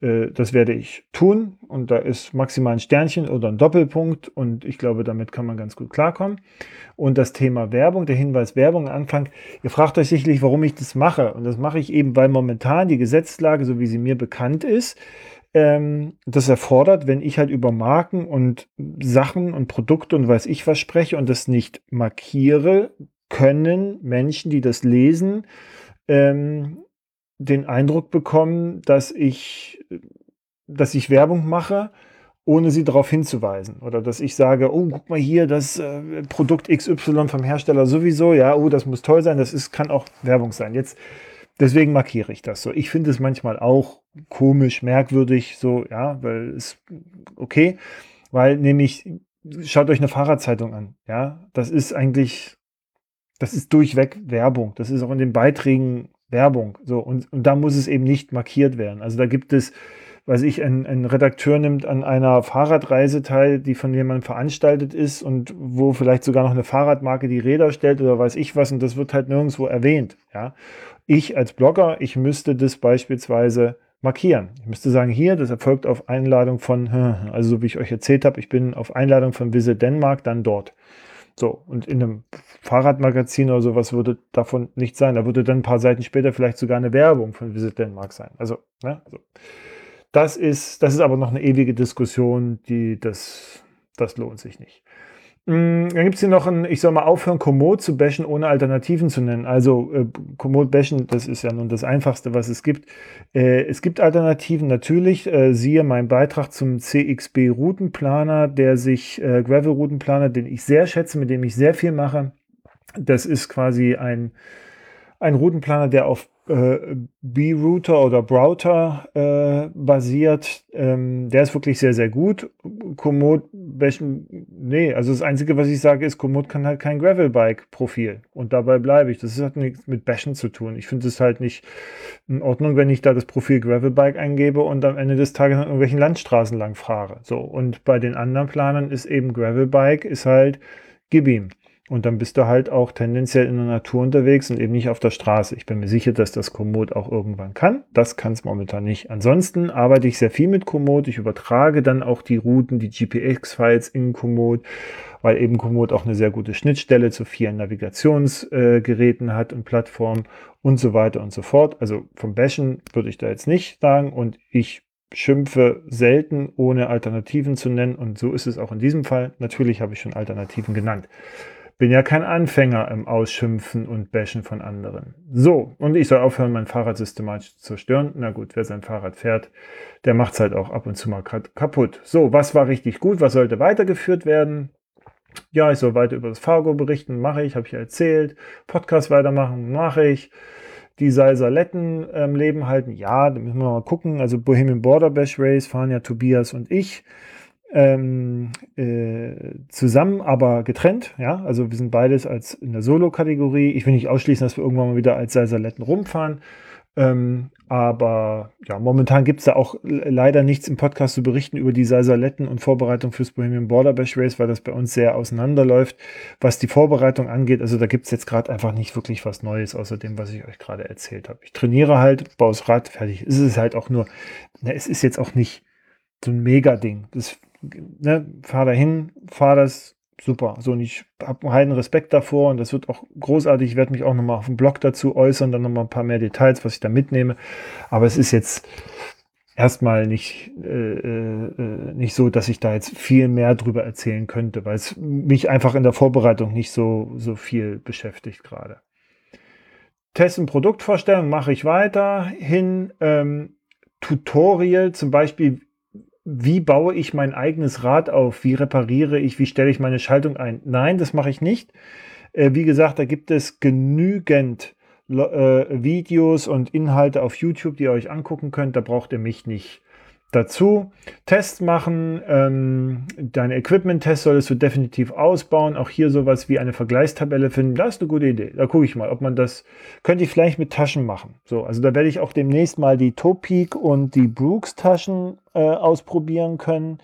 äh, das werde ich tun. Und da ist maximal ein Sternchen oder ein Doppelpunkt und ich glaube, damit kann man ganz gut klarkommen. Und das Thema Werbung, der Hinweis Werbung am Anfang, ihr fragt euch sicherlich, warum ich das mache. Und das mache ich eben, weil momentan die Gesetzlage, so wie sie mir bekannt ist, ähm, das erfordert, wenn ich halt über Marken und Sachen und Produkte und weiß ich was spreche und das nicht markiere, können Menschen, die das lesen, ähm, den Eindruck bekommen, dass ich, dass ich Werbung mache, ohne sie darauf hinzuweisen. Oder dass ich sage, oh, guck mal hier, das äh, Produkt XY vom Hersteller sowieso, ja, oh, das muss toll sein, das ist, kann auch Werbung sein. Jetzt, deswegen markiere ich das so. Ich finde es manchmal auch komisch, merkwürdig, so, ja, weil es, okay, weil nämlich, schaut euch eine Fahrradzeitung an, ja, das ist eigentlich, das ist durchweg Werbung. Das ist auch in den Beiträgen Werbung. So, und, und da muss es eben nicht markiert werden. Also da gibt es, weiß ich, ein, ein Redakteur nimmt an einer Fahrradreise teil, die von jemandem veranstaltet ist und wo vielleicht sogar noch eine Fahrradmarke die Räder stellt oder weiß ich was und das wird halt nirgendwo erwähnt. Ja. Ich als Blogger, ich müsste das beispielsweise markieren. Ich müsste sagen, hier, das erfolgt auf Einladung von, also so wie ich euch erzählt habe, ich bin auf Einladung von Visit Denmark dann dort. So, und in einem Fahrradmagazin oder sowas würde davon nicht sein. Da würde dann ein paar Seiten später vielleicht sogar eine Werbung von Visit Denmark sein. Also, ne, also das ist, das ist aber noch eine ewige Diskussion, die das, das lohnt sich nicht. Mm, dann gibt es hier noch ein, ich soll mal aufhören, Komoot zu bashen, ohne Alternativen zu nennen. Also äh, Komoot bashen, das ist ja nun das Einfachste, was es gibt. Äh, es gibt Alternativen natürlich. Äh, siehe meinen Beitrag zum CXB Routenplaner, der sich, äh, Gravel Routenplaner, den ich sehr schätze, mit dem ich sehr viel mache. Das ist quasi ein, ein Routenplaner, der auf äh, B-Router oder Browser äh, basiert. Ähm, der ist wirklich sehr, sehr gut. Komoot, nee, also das Einzige, was ich sage, ist, Komoot kann halt kein Gravelbike-Profil. Und dabei bleibe ich. Das hat nichts mit Bashen zu tun. Ich finde es halt nicht in Ordnung, wenn ich da das Profil Gravelbike eingebe und am Ende des Tages an irgendwelchen Landstraßen lang fahre. So, und bei den anderen Planern ist eben Gravelbike, ist halt, gib ihm. Und dann bist du halt auch tendenziell in der Natur unterwegs und eben nicht auf der Straße. Ich bin mir sicher, dass das Komoot auch irgendwann kann. Das kann es momentan nicht. Ansonsten arbeite ich sehr viel mit Komoot. Ich übertrage dann auch die Routen, die GPX-Files in Komoot, weil eben Komoot auch eine sehr gute Schnittstelle zu vielen Navigationsgeräten äh, hat und Plattformen und so weiter und so fort. Also vom Bashen würde ich da jetzt nicht sagen und ich schimpfe selten, ohne Alternativen zu nennen. Und so ist es auch in diesem Fall. Natürlich habe ich schon Alternativen genannt bin ja kein Anfänger im Ausschimpfen und Bashen von anderen. So, und ich soll aufhören, mein Fahrrad systematisch zu zerstören. Na gut, wer sein Fahrrad fährt, der macht es halt auch ab und zu mal kaputt. So, was war richtig gut? Was sollte weitergeführt werden? Ja, ich soll weiter über das Fargo berichten, mache ich, habe ich erzählt. Podcast weitermachen, mache ich. Die Salsaletten ähm, leben halten, ja, da müssen wir mal gucken. Also Bohemian Border Bash Race fahren ja Tobias und ich ähm, äh, zusammen, aber getrennt. Ja, also wir sind beides als in der Solo-Kategorie. Ich will nicht ausschließen, dass wir irgendwann mal wieder als Salsaletten rumfahren. Ähm, aber ja, momentan gibt es da auch leider nichts im Podcast zu berichten über die Salsaletten und Vorbereitung fürs Bohemian Border Bash Race, weil das bei uns sehr auseinanderläuft, was die Vorbereitung angeht. Also da gibt es jetzt gerade einfach nicht wirklich was Neues, außer dem, was ich euch gerade erzählt habe. Ich trainiere halt, baue das Rad, fertig. Es ist halt auch nur, na, es ist jetzt auch nicht so ein Mega-Ding. Das ne, fahr dahin, fahr das super. So, und ich habe einen heiden Respekt davor und das wird auch großartig. Ich werde mich auch nochmal auf dem Blog dazu äußern, dann nochmal ein paar mehr Details, was ich da mitnehme. Aber es ist jetzt erstmal nicht, äh, äh, nicht so, dass ich da jetzt viel mehr drüber erzählen könnte, weil es mich einfach in der Vorbereitung nicht so, so viel beschäftigt gerade. Testen Produktvorstellung mache ich weiterhin. Ähm, Tutorial, zum Beispiel, wie baue ich mein eigenes Rad auf? Wie repariere ich? Wie stelle ich meine Schaltung ein? Nein, das mache ich nicht. Äh, wie gesagt, da gibt es genügend äh, Videos und Inhalte auf YouTube, die ihr euch angucken könnt. Da braucht ihr mich nicht dazu. Tests machen, ähm, deine Equipment-Tests solltest du definitiv ausbauen. Auch hier sowas wie eine Vergleichstabelle finden, das ist eine gute Idee. Da gucke ich mal, ob man das, könnte ich vielleicht mit Taschen machen. So, also da werde ich auch demnächst mal die Topeak und die Brooks Taschen äh, ausprobieren können.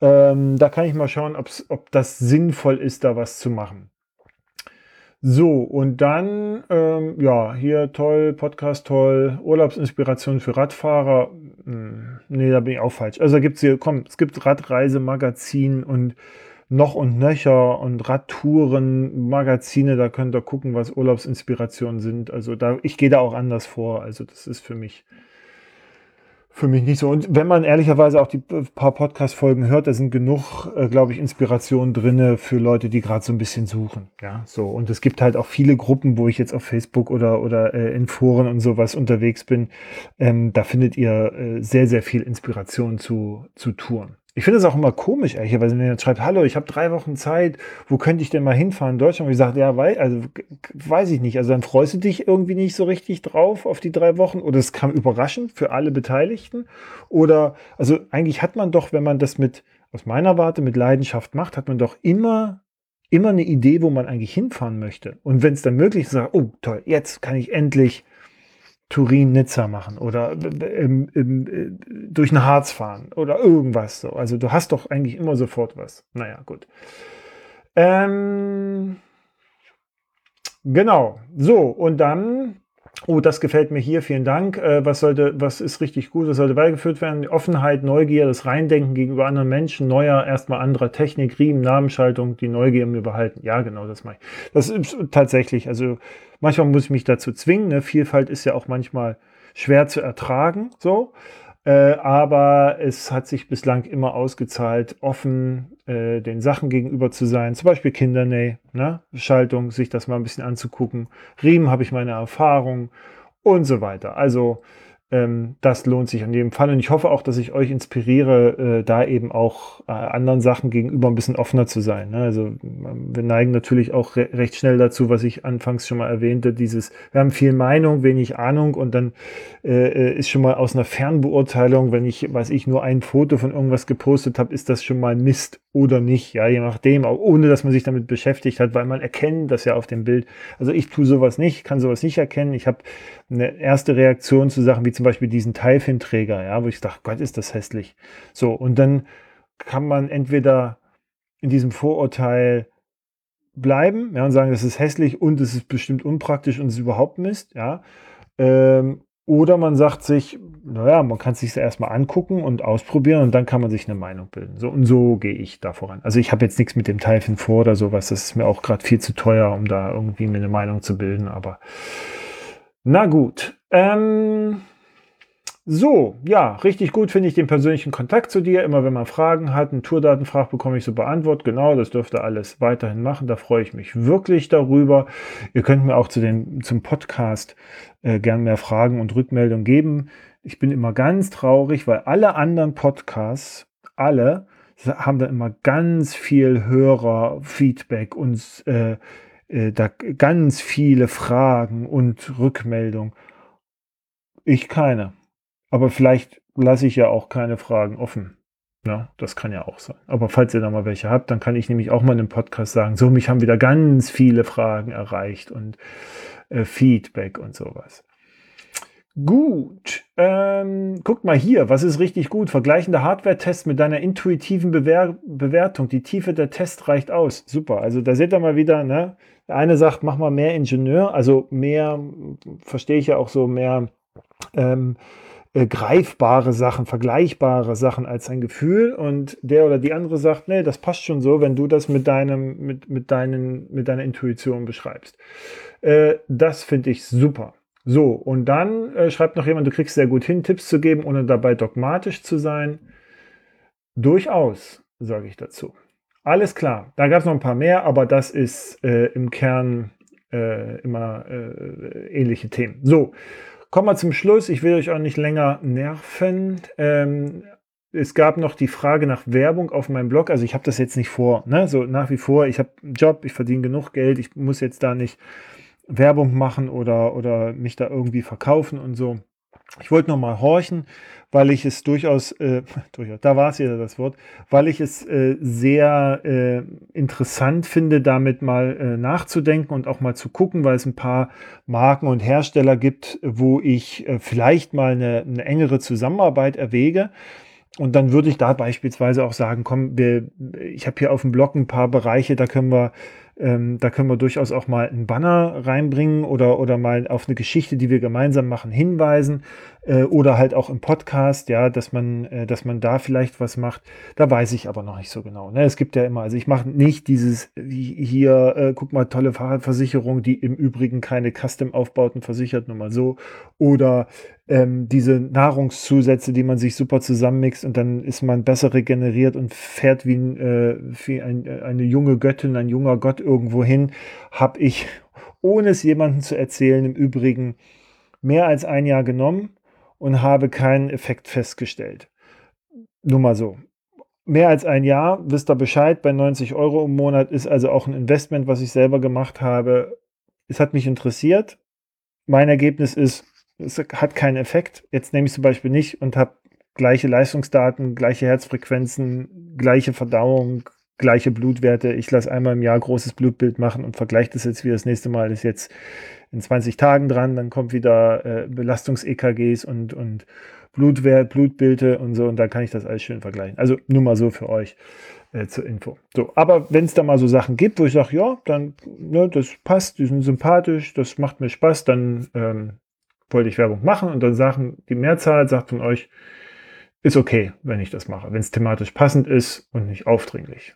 Ähm, da kann ich mal schauen, ob das sinnvoll ist, da was zu machen. So, und dann, ähm, ja, hier toll, Podcast toll, Urlaubsinspiration für Radfahrer. Hm, nee, da bin ich auch falsch. Also gibt es hier, komm, es gibt Radreisemagazin und noch und nöcher und Radtouren, Magazine, da könnt ihr gucken, was Urlaubsinspirationen sind. Also da, ich gehe da auch anders vor. Also das ist für mich für mich nicht so. Und wenn man ehrlicherweise auch die paar Podcast-Folgen hört, da sind genug, äh, glaube ich, Inspirationen drinne für Leute, die gerade so ein bisschen suchen. Ja, so. Und es gibt halt auch viele Gruppen, wo ich jetzt auf Facebook oder, oder äh, in Foren und sowas unterwegs bin. Ähm, da findet ihr äh, sehr, sehr viel Inspiration zu, zu Touren. Ich finde es auch immer komisch, ehrlicherweise, wenn jemand schreibt, hallo, ich habe drei Wochen Zeit, wo könnte ich denn mal hinfahren in Deutschland? Und ich sage, ja, wei also, weiß ich nicht. Also dann freust du dich irgendwie nicht so richtig drauf auf die drei Wochen oder es kam überraschend für alle Beteiligten. Oder, also eigentlich hat man doch, wenn man das mit, aus meiner Warte, mit Leidenschaft macht, hat man doch immer immer eine Idee, wo man eigentlich hinfahren möchte. Und wenn es dann möglich ist, sagt, oh toll, jetzt kann ich endlich Turin-Nizza machen oder im, im, äh, durch ein Harz fahren oder irgendwas so. Also du hast doch eigentlich immer sofort was. Naja, gut. Ähm, genau. So, und dann, oh, das gefällt mir hier, vielen Dank. Äh, was sollte, was ist richtig gut, was sollte beigeführt werden? Offenheit, Neugier, das Reindenken gegenüber anderen Menschen, neuer, erstmal anderer Technik, Riemen, Namenschaltung, die Neugier im Überhalten. Ja, genau, das mache ich. Das ist tatsächlich, also Manchmal muss ich mich dazu zwingen. Ne? Vielfalt ist ja auch manchmal schwer zu ertragen, so. Äh, aber es hat sich bislang immer ausgezahlt, offen äh, den Sachen gegenüber zu sein. Zum Beispiel Kindernähe, ne? Schaltung, sich das mal ein bisschen anzugucken. Riemen habe ich meine Erfahrung und so weiter. Also ähm, das lohnt sich an jedem Fall. Und ich hoffe auch, dass ich euch inspiriere, äh, da eben auch äh, anderen Sachen gegenüber ein bisschen offener zu sein. Ne? Also ähm, wir neigen natürlich auch re recht schnell dazu, was ich anfangs schon mal erwähnte, dieses, wir haben viel Meinung, wenig Ahnung und dann äh, äh ist schon mal aus einer Fernbeurteilung, wenn ich, weiß ich, nur ein Foto von irgendwas gepostet habe, ist das schon mal Mist oder nicht, ja, je nachdem, auch ohne dass man sich damit beschäftigt hat, weil man erkennt das ja auf dem Bild. Also ich tue sowas nicht, kann sowas nicht erkennen. Ich habe eine erste Reaktion zu Sachen wie zum Beispiel diesen Teilfinträger, ja, wo ich dachte, Gott, ist das hässlich. So, und dann kann man entweder in diesem Vorurteil bleiben, ja, und sagen, das ist hässlich und es ist bestimmt unpraktisch und es ist überhaupt Mist, ja. Ähm, oder man sagt sich, naja, man kann es sich erstmal angucken und ausprobieren und dann kann man sich eine Meinung bilden. So und so gehe ich da voran. Also ich habe jetzt nichts mit dem Teilfin vor oder sowas. Das ist mir auch gerade viel zu teuer, um da irgendwie mir eine Meinung zu bilden. Aber na gut. Ähm, so, ja, richtig gut finde ich den persönlichen Kontakt zu dir. Immer wenn man Fragen hat, einen Tourdaten fragt, bekomme ich so beantwortet. Genau, das dürfte alles weiterhin machen. Da freue ich mich wirklich darüber. Ihr könnt mir auch zu dem, zum Podcast äh, gern mehr Fragen und Rückmeldungen geben. Ich bin immer ganz traurig, weil alle anderen Podcasts, alle, haben da immer ganz viel Hörerfeedback und äh, äh, da ganz viele Fragen und Rückmeldungen. Ich keine. Aber vielleicht lasse ich ja auch keine Fragen offen. Ja, das kann ja auch sein. Aber falls ihr da mal welche habt, dann kann ich nämlich auch mal in einem Podcast sagen, so, mich haben wieder ganz viele Fragen erreicht und äh, Feedback und sowas. Gut, ähm, guckt mal hier, was ist richtig gut? Vergleichende Hardware-Tests mit deiner intuitiven Bewer Bewertung. Die Tiefe der Test reicht aus. Super, also da seht ihr mal wieder, ne? Der eine sagt, mach mal mehr Ingenieur, also mehr, verstehe ich ja auch so, mehr ähm, äh, greifbare Sachen, vergleichbare Sachen als ein Gefühl. Und der oder die andere sagt, nee, das passt schon so, wenn du das mit deinem, mit, mit deinen, mit deiner Intuition beschreibst. Äh, das finde ich super. So, und dann äh, schreibt noch jemand, du kriegst sehr gut hin, Tipps zu geben, ohne dabei dogmatisch zu sein. Durchaus, sage ich dazu. Alles klar, da gab es noch ein paar mehr, aber das ist äh, im Kern äh, immer äh, ähnliche Themen. So, kommen wir zum Schluss. Ich will euch auch nicht länger nerven. Ähm, es gab noch die Frage nach Werbung auf meinem Blog. Also ich habe das jetzt nicht vor. Ne? So nach wie vor, ich habe einen Job, ich verdiene genug Geld, ich muss jetzt da nicht Werbung machen oder, oder mich da irgendwie verkaufen und so. Ich wollte noch mal horchen, weil ich es durchaus, äh, durchaus da war es wieder das Wort, weil ich es äh, sehr äh, interessant finde, damit mal äh, nachzudenken und auch mal zu gucken, weil es ein paar Marken und Hersteller gibt, wo ich äh, vielleicht mal eine, eine engere Zusammenarbeit erwäge. Und dann würde ich da beispielsweise auch sagen, komm, wir, ich habe hier auf dem Blog ein paar Bereiche, da können wir ähm, da können wir durchaus auch mal einen Banner reinbringen oder, oder mal auf eine Geschichte, die wir gemeinsam machen, hinweisen. Äh, oder halt auch im Podcast, ja, dass man, äh, dass man da vielleicht was macht. Da weiß ich aber noch nicht so genau. Ne? Es gibt ja immer, also ich mache nicht dieses hier, äh, guck mal, tolle Fahrradversicherung, die im Übrigen keine Custom-Aufbauten versichert, nur mal so. Oder ähm, diese Nahrungszusätze, die man sich super zusammenmixt und dann ist man besser regeneriert und fährt wie, ein, äh, wie ein, äh, eine junge Göttin, ein junger Gott irgendwo hin, habe ich, ohne es jemandem zu erzählen, im Übrigen mehr als ein Jahr genommen und habe keinen Effekt festgestellt. Nur mal so. Mehr als ein Jahr, wisst ihr Bescheid, bei 90 Euro im Monat ist also auch ein Investment, was ich selber gemacht habe. Es hat mich interessiert. Mein Ergebnis ist, es hat keinen Effekt. Jetzt nehme ich zum Beispiel nicht und habe gleiche Leistungsdaten, gleiche Herzfrequenzen, gleiche Verdauung, gleiche Blutwerte. Ich lasse einmal im Jahr großes Blutbild machen und vergleiche das jetzt wie das nächste Mal ist jetzt in 20 Tagen dran. Dann kommt wieder äh, Belastungs-EKGs und, und Blutwert, Blutbilde und so und dann kann ich das alles schön vergleichen. Also nur mal so für euch äh, zur Info. So, aber wenn es da mal so Sachen gibt, wo ich sage, ja, dann, ne, das passt, die sind sympathisch, das macht mir Spaß, dann ähm, wollte ich Werbung machen und dann sagen die Mehrzahl sagt von euch, ist okay, wenn ich das mache, wenn es thematisch passend ist und nicht aufdringlich.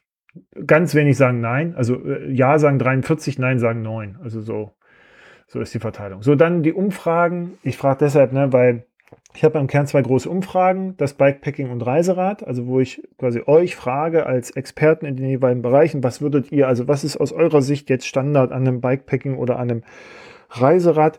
Ganz wenig sagen Nein, also äh, Ja sagen 43, Nein sagen 9. Also so, so ist die Verteilung. So, dann die Umfragen. Ich frage deshalb, ne, weil ich habe im Kern zwei große Umfragen, das Bikepacking und Reiserad, also wo ich quasi euch frage als Experten in den jeweiligen Bereichen, was würdet ihr, also was ist aus eurer Sicht jetzt Standard an einem Bikepacking oder an einem Reiserad,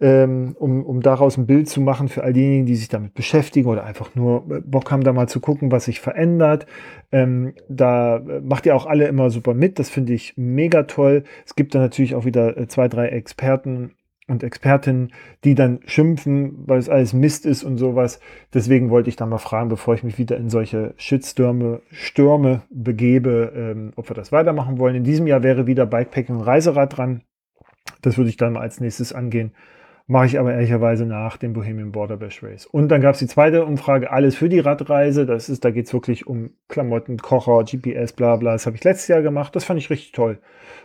ähm, um, um daraus ein Bild zu machen für all diejenigen, die sich damit beschäftigen oder einfach nur äh, Bock haben, da mal zu gucken, was sich verändert. Ähm, da äh, macht ihr auch alle immer super mit. Das finde ich mega toll. Es gibt da natürlich auch wieder äh, zwei, drei Experten und Expertinnen, die dann schimpfen, weil es alles Mist ist und sowas. Deswegen wollte ich da mal fragen, bevor ich mich wieder in solche Shitstürme Stürme begebe, ähm, ob wir das weitermachen wollen. In diesem Jahr wäre wieder Bikepacking und Reiserad dran. Das würde ich dann mal als nächstes angehen. Mache ich aber ehrlicherweise nach dem Bohemian Border Bash Race. Und dann gab es die zweite Umfrage, alles für die Radreise. Das ist, da geht es wirklich um Klamotten, Kocher, GPS, bla bla. Das habe ich letztes Jahr gemacht. Das fand ich richtig toll.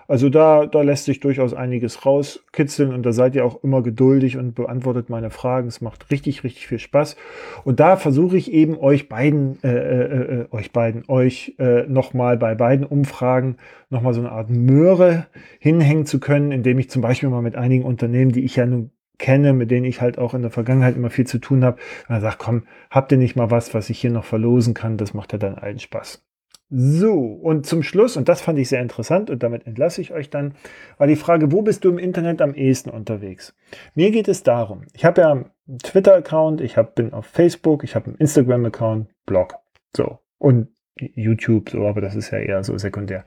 Also da, da lässt sich durchaus einiges rauskitzeln und da seid ihr auch immer geduldig und beantwortet meine Fragen. Es macht richtig, richtig viel Spaß. Und da versuche ich eben euch beiden, äh, äh, äh, euch beiden, euch äh, nochmal bei beiden Umfragen nochmal so eine Art Möhre hinhängen zu können, indem ich zum Beispiel mal mit einigen Unternehmen, die ich ja nun kenne, mit denen ich halt auch in der Vergangenheit immer viel zu tun habe, dann sagt, komm, habt ihr nicht mal was, was ich hier noch verlosen kann? Das macht ja dann allen Spaß. So, und zum Schluss, und das fand ich sehr interessant und damit entlasse ich euch dann, war die Frage, wo bist du im Internet am ehesten unterwegs? Mir geht es darum, ich habe ja einen Twitter-Account, ich hab, bin auf Facebook, ich habe einen Instagram-Account, Blog, so, und YouTube, so, aber das ist ja eher so sekundär.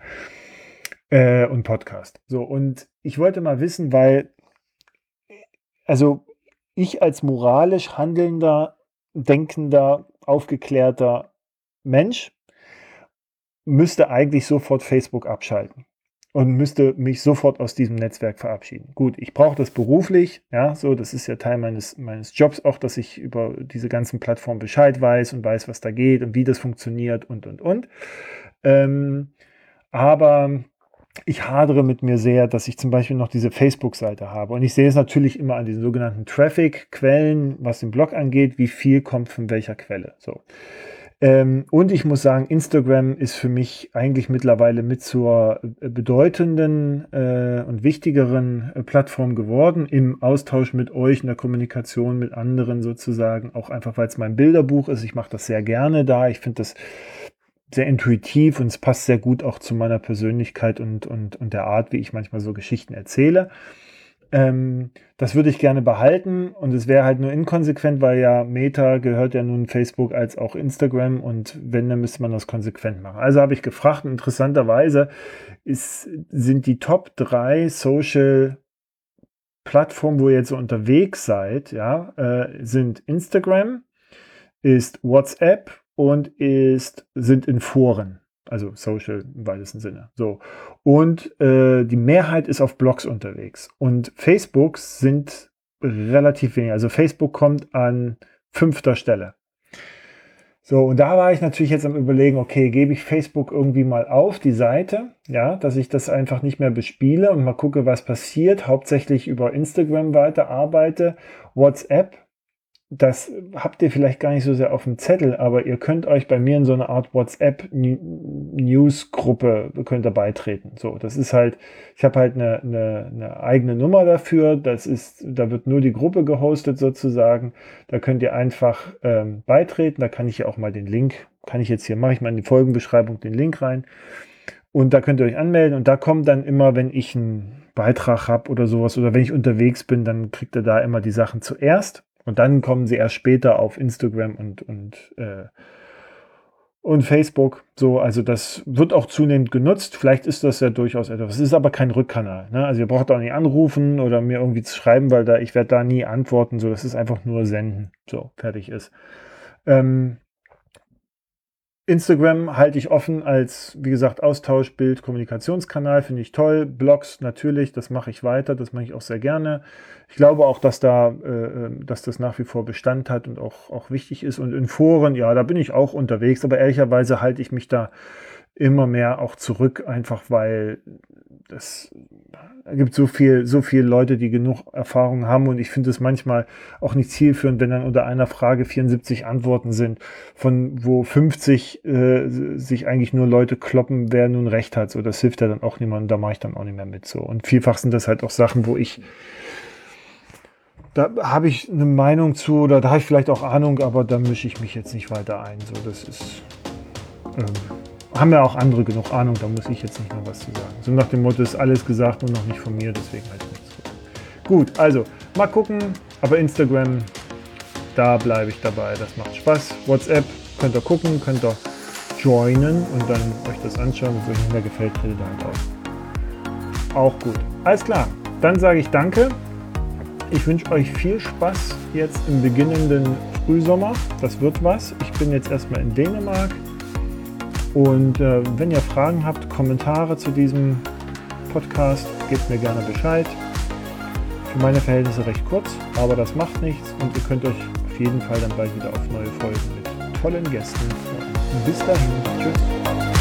Äh, und Podcast. So, und ich wollte mal wissen, weil also ich als moralisch handelnder, denkender, aufgeklärter Mensch müsste eigentlich sofort Facebook abschalten und müsste mich sofort aus diesem Netzwerk verabschieden. Gut, ich brauche das beruflich, ja, so, das ist ja Teil meines, meines Jobs auch, dass ich über diese ganzen Plattformen Bescheid weiß und weiß, was da geht und wie das funktioniert und, und, und. Ähm, aber ich hadere mit mir sehr, dass ich zum Beispiel noch diese Facebook-Seite habe. Und ich sehe es natürlich immer an den sogenannten Traffic-Quellen, was den Blog angeht, wie viel kommt von welcher Quelle. So. Ähm, und ich muss sagen, Instagram ist für mich eigentlich mittlerweile mit zur äh, bedeutenden äh, und wichtigeren äh, Plattform geworden, im Austausch mit euch, in der Kommunikation mit anderen sozusagen, auch einfach weil es mein Bilderbuch ist. Ich mache das sehr gerne da. Ich finde das sehr intuitiv und es passt sehr gut auch zu meiner Persönlichkeit und, und, und der Art, wie ich manchmal so Geschichten erzähle. Ähm, das würde ich gerne behalten und es wäre halt nur inkonsequent, weil ja Meta gehört ja nun Facebook als auch Instagram und wenn, dann müsste man das konsequent machen. Also habe ich gefragt interessanterweise ist, sind die Top 3 Social Plattformen, wo ihr jetzt so unterwegs seid, ja, äh, sind Instagram, ist WhatsApp und ist, sind in Foren, also Social im weitesten Sinne. So. Und äh, die Mehrheit ist auf Blogs unterwegs. Und Facebook sind relativ wenig. Also Facebook kommt an fünfter Stelle. So, und da war ich natürlich jetzt am überlegen, okay, gebe ich Facebook irgendwie mal auf, die Seite, ja, dass ich das einfach nicht mehr bespiele und mal gucke, was passiert, hauptsächlich über Instagram weiter arbeite. WhatsApp das habt ihr vielleicht gar nicht so sehr auf dem Zettel, aber ihr könnt euch bei mir in so eine Art WhatsApp-News-Gruppe könnt ihr beitreten. So, das ist halt, ich habe halt eine, eine, eine eigene Nummer dafür. Das ist, da wird nur die Gruppe gehostet sozusagen. Da könnt ihr einfach ähm, beitreten. Da kann ich ja auch mal den Link, kann ich jetzt hier, mache ich mal in die Folgenbeschreibung den Link rein. Und da könnt ihr euch anmelden und da kommt dann immer, wenn ich einen Beitrag habe oder sowas oder wenn ich unterwegs bin, dann kriegt ihr da immer die Sachen zuerst. Und dann kommen sie erst später auf Instagram und, und, äh, und Facebook. So, also das wird auch zunehmend genutzt. Vielleicht ist das ja durchaus etwas. Es ist aber kein Rückkanal. Ne? Also ihr braucht auch nicht anrufen oder mir irgendwie zu schreiben, weil da ich werde da nie antworten. So, das ist einfach nur senden. So, fertig ist. Ähm, Instagram halte ich offen als, wie gesagt, Austausch, Bild, Kommunikationskanal, finde ich toll. Blogs natürlich, das mache ich weiter, das mache ich auch sehr gerne. Ich glaube auch, dass da, äh, äh, dass das nach wie vor Bestand hat und auch, auch wichtig ist. Und in Foren, ja, da bin ich auch unterwegs, aber ehrlicherweise halte ich mich da immer mehr auch zurück, einfach weil das gibt so viel, so viele Leute, die genug Erfahrung haben und ich finde es manchmal auch nicht zielführend, wenn dann unter einer Frage 74 Antworten sind, von wo 50 äh, sich eigentlich nur Leute kloppen, wer nun recht hat. So, das hilft ja dann auch niemandem, da mache ich dann auch nicht mehr mit. So. Und vielfach sind das halt auch Sachen, wo ich da habe ich eine Meinung zu oder da habe ich vielleicht auch Ahnung, aber da mische ich mich jetzt nicht weiter ein. So, das ist. Ähm, haben ja auch andere genug Ahnung, da muss ich jetzt nicht noch was zu sagen. So nach dem Motto ist alles gesagt und noch nicht von mir, deswegen halt nichts. Gut, also mal gucken, aber Instagram, da bleibe ich dabei, das macht Spaß. WhatsApp könnt ihr gucken, könnt ihr joinen und dann euch das anschauen, wenn es euch nicht mehr gefällt, redet halt auch. Auch gut. Alles klar, dann sage ich danke. Ich wünsche euch viel Spaß jetzt im beginnenden Frühsommer. Das wird was. Ich bin jetzt erstmal in Dänemark und äh, wenn ihr Fragen habt, Kommentare zu diesem Podcast, gebt mir gerne Bescheid. Für meine Verhältnisse recht kurz, aber das macht nichts und ihr könnt euch auf jeden Fall dann bald wieder auf neue Folgen mit tollen Gästen freuen. Bis dahin, tschüss.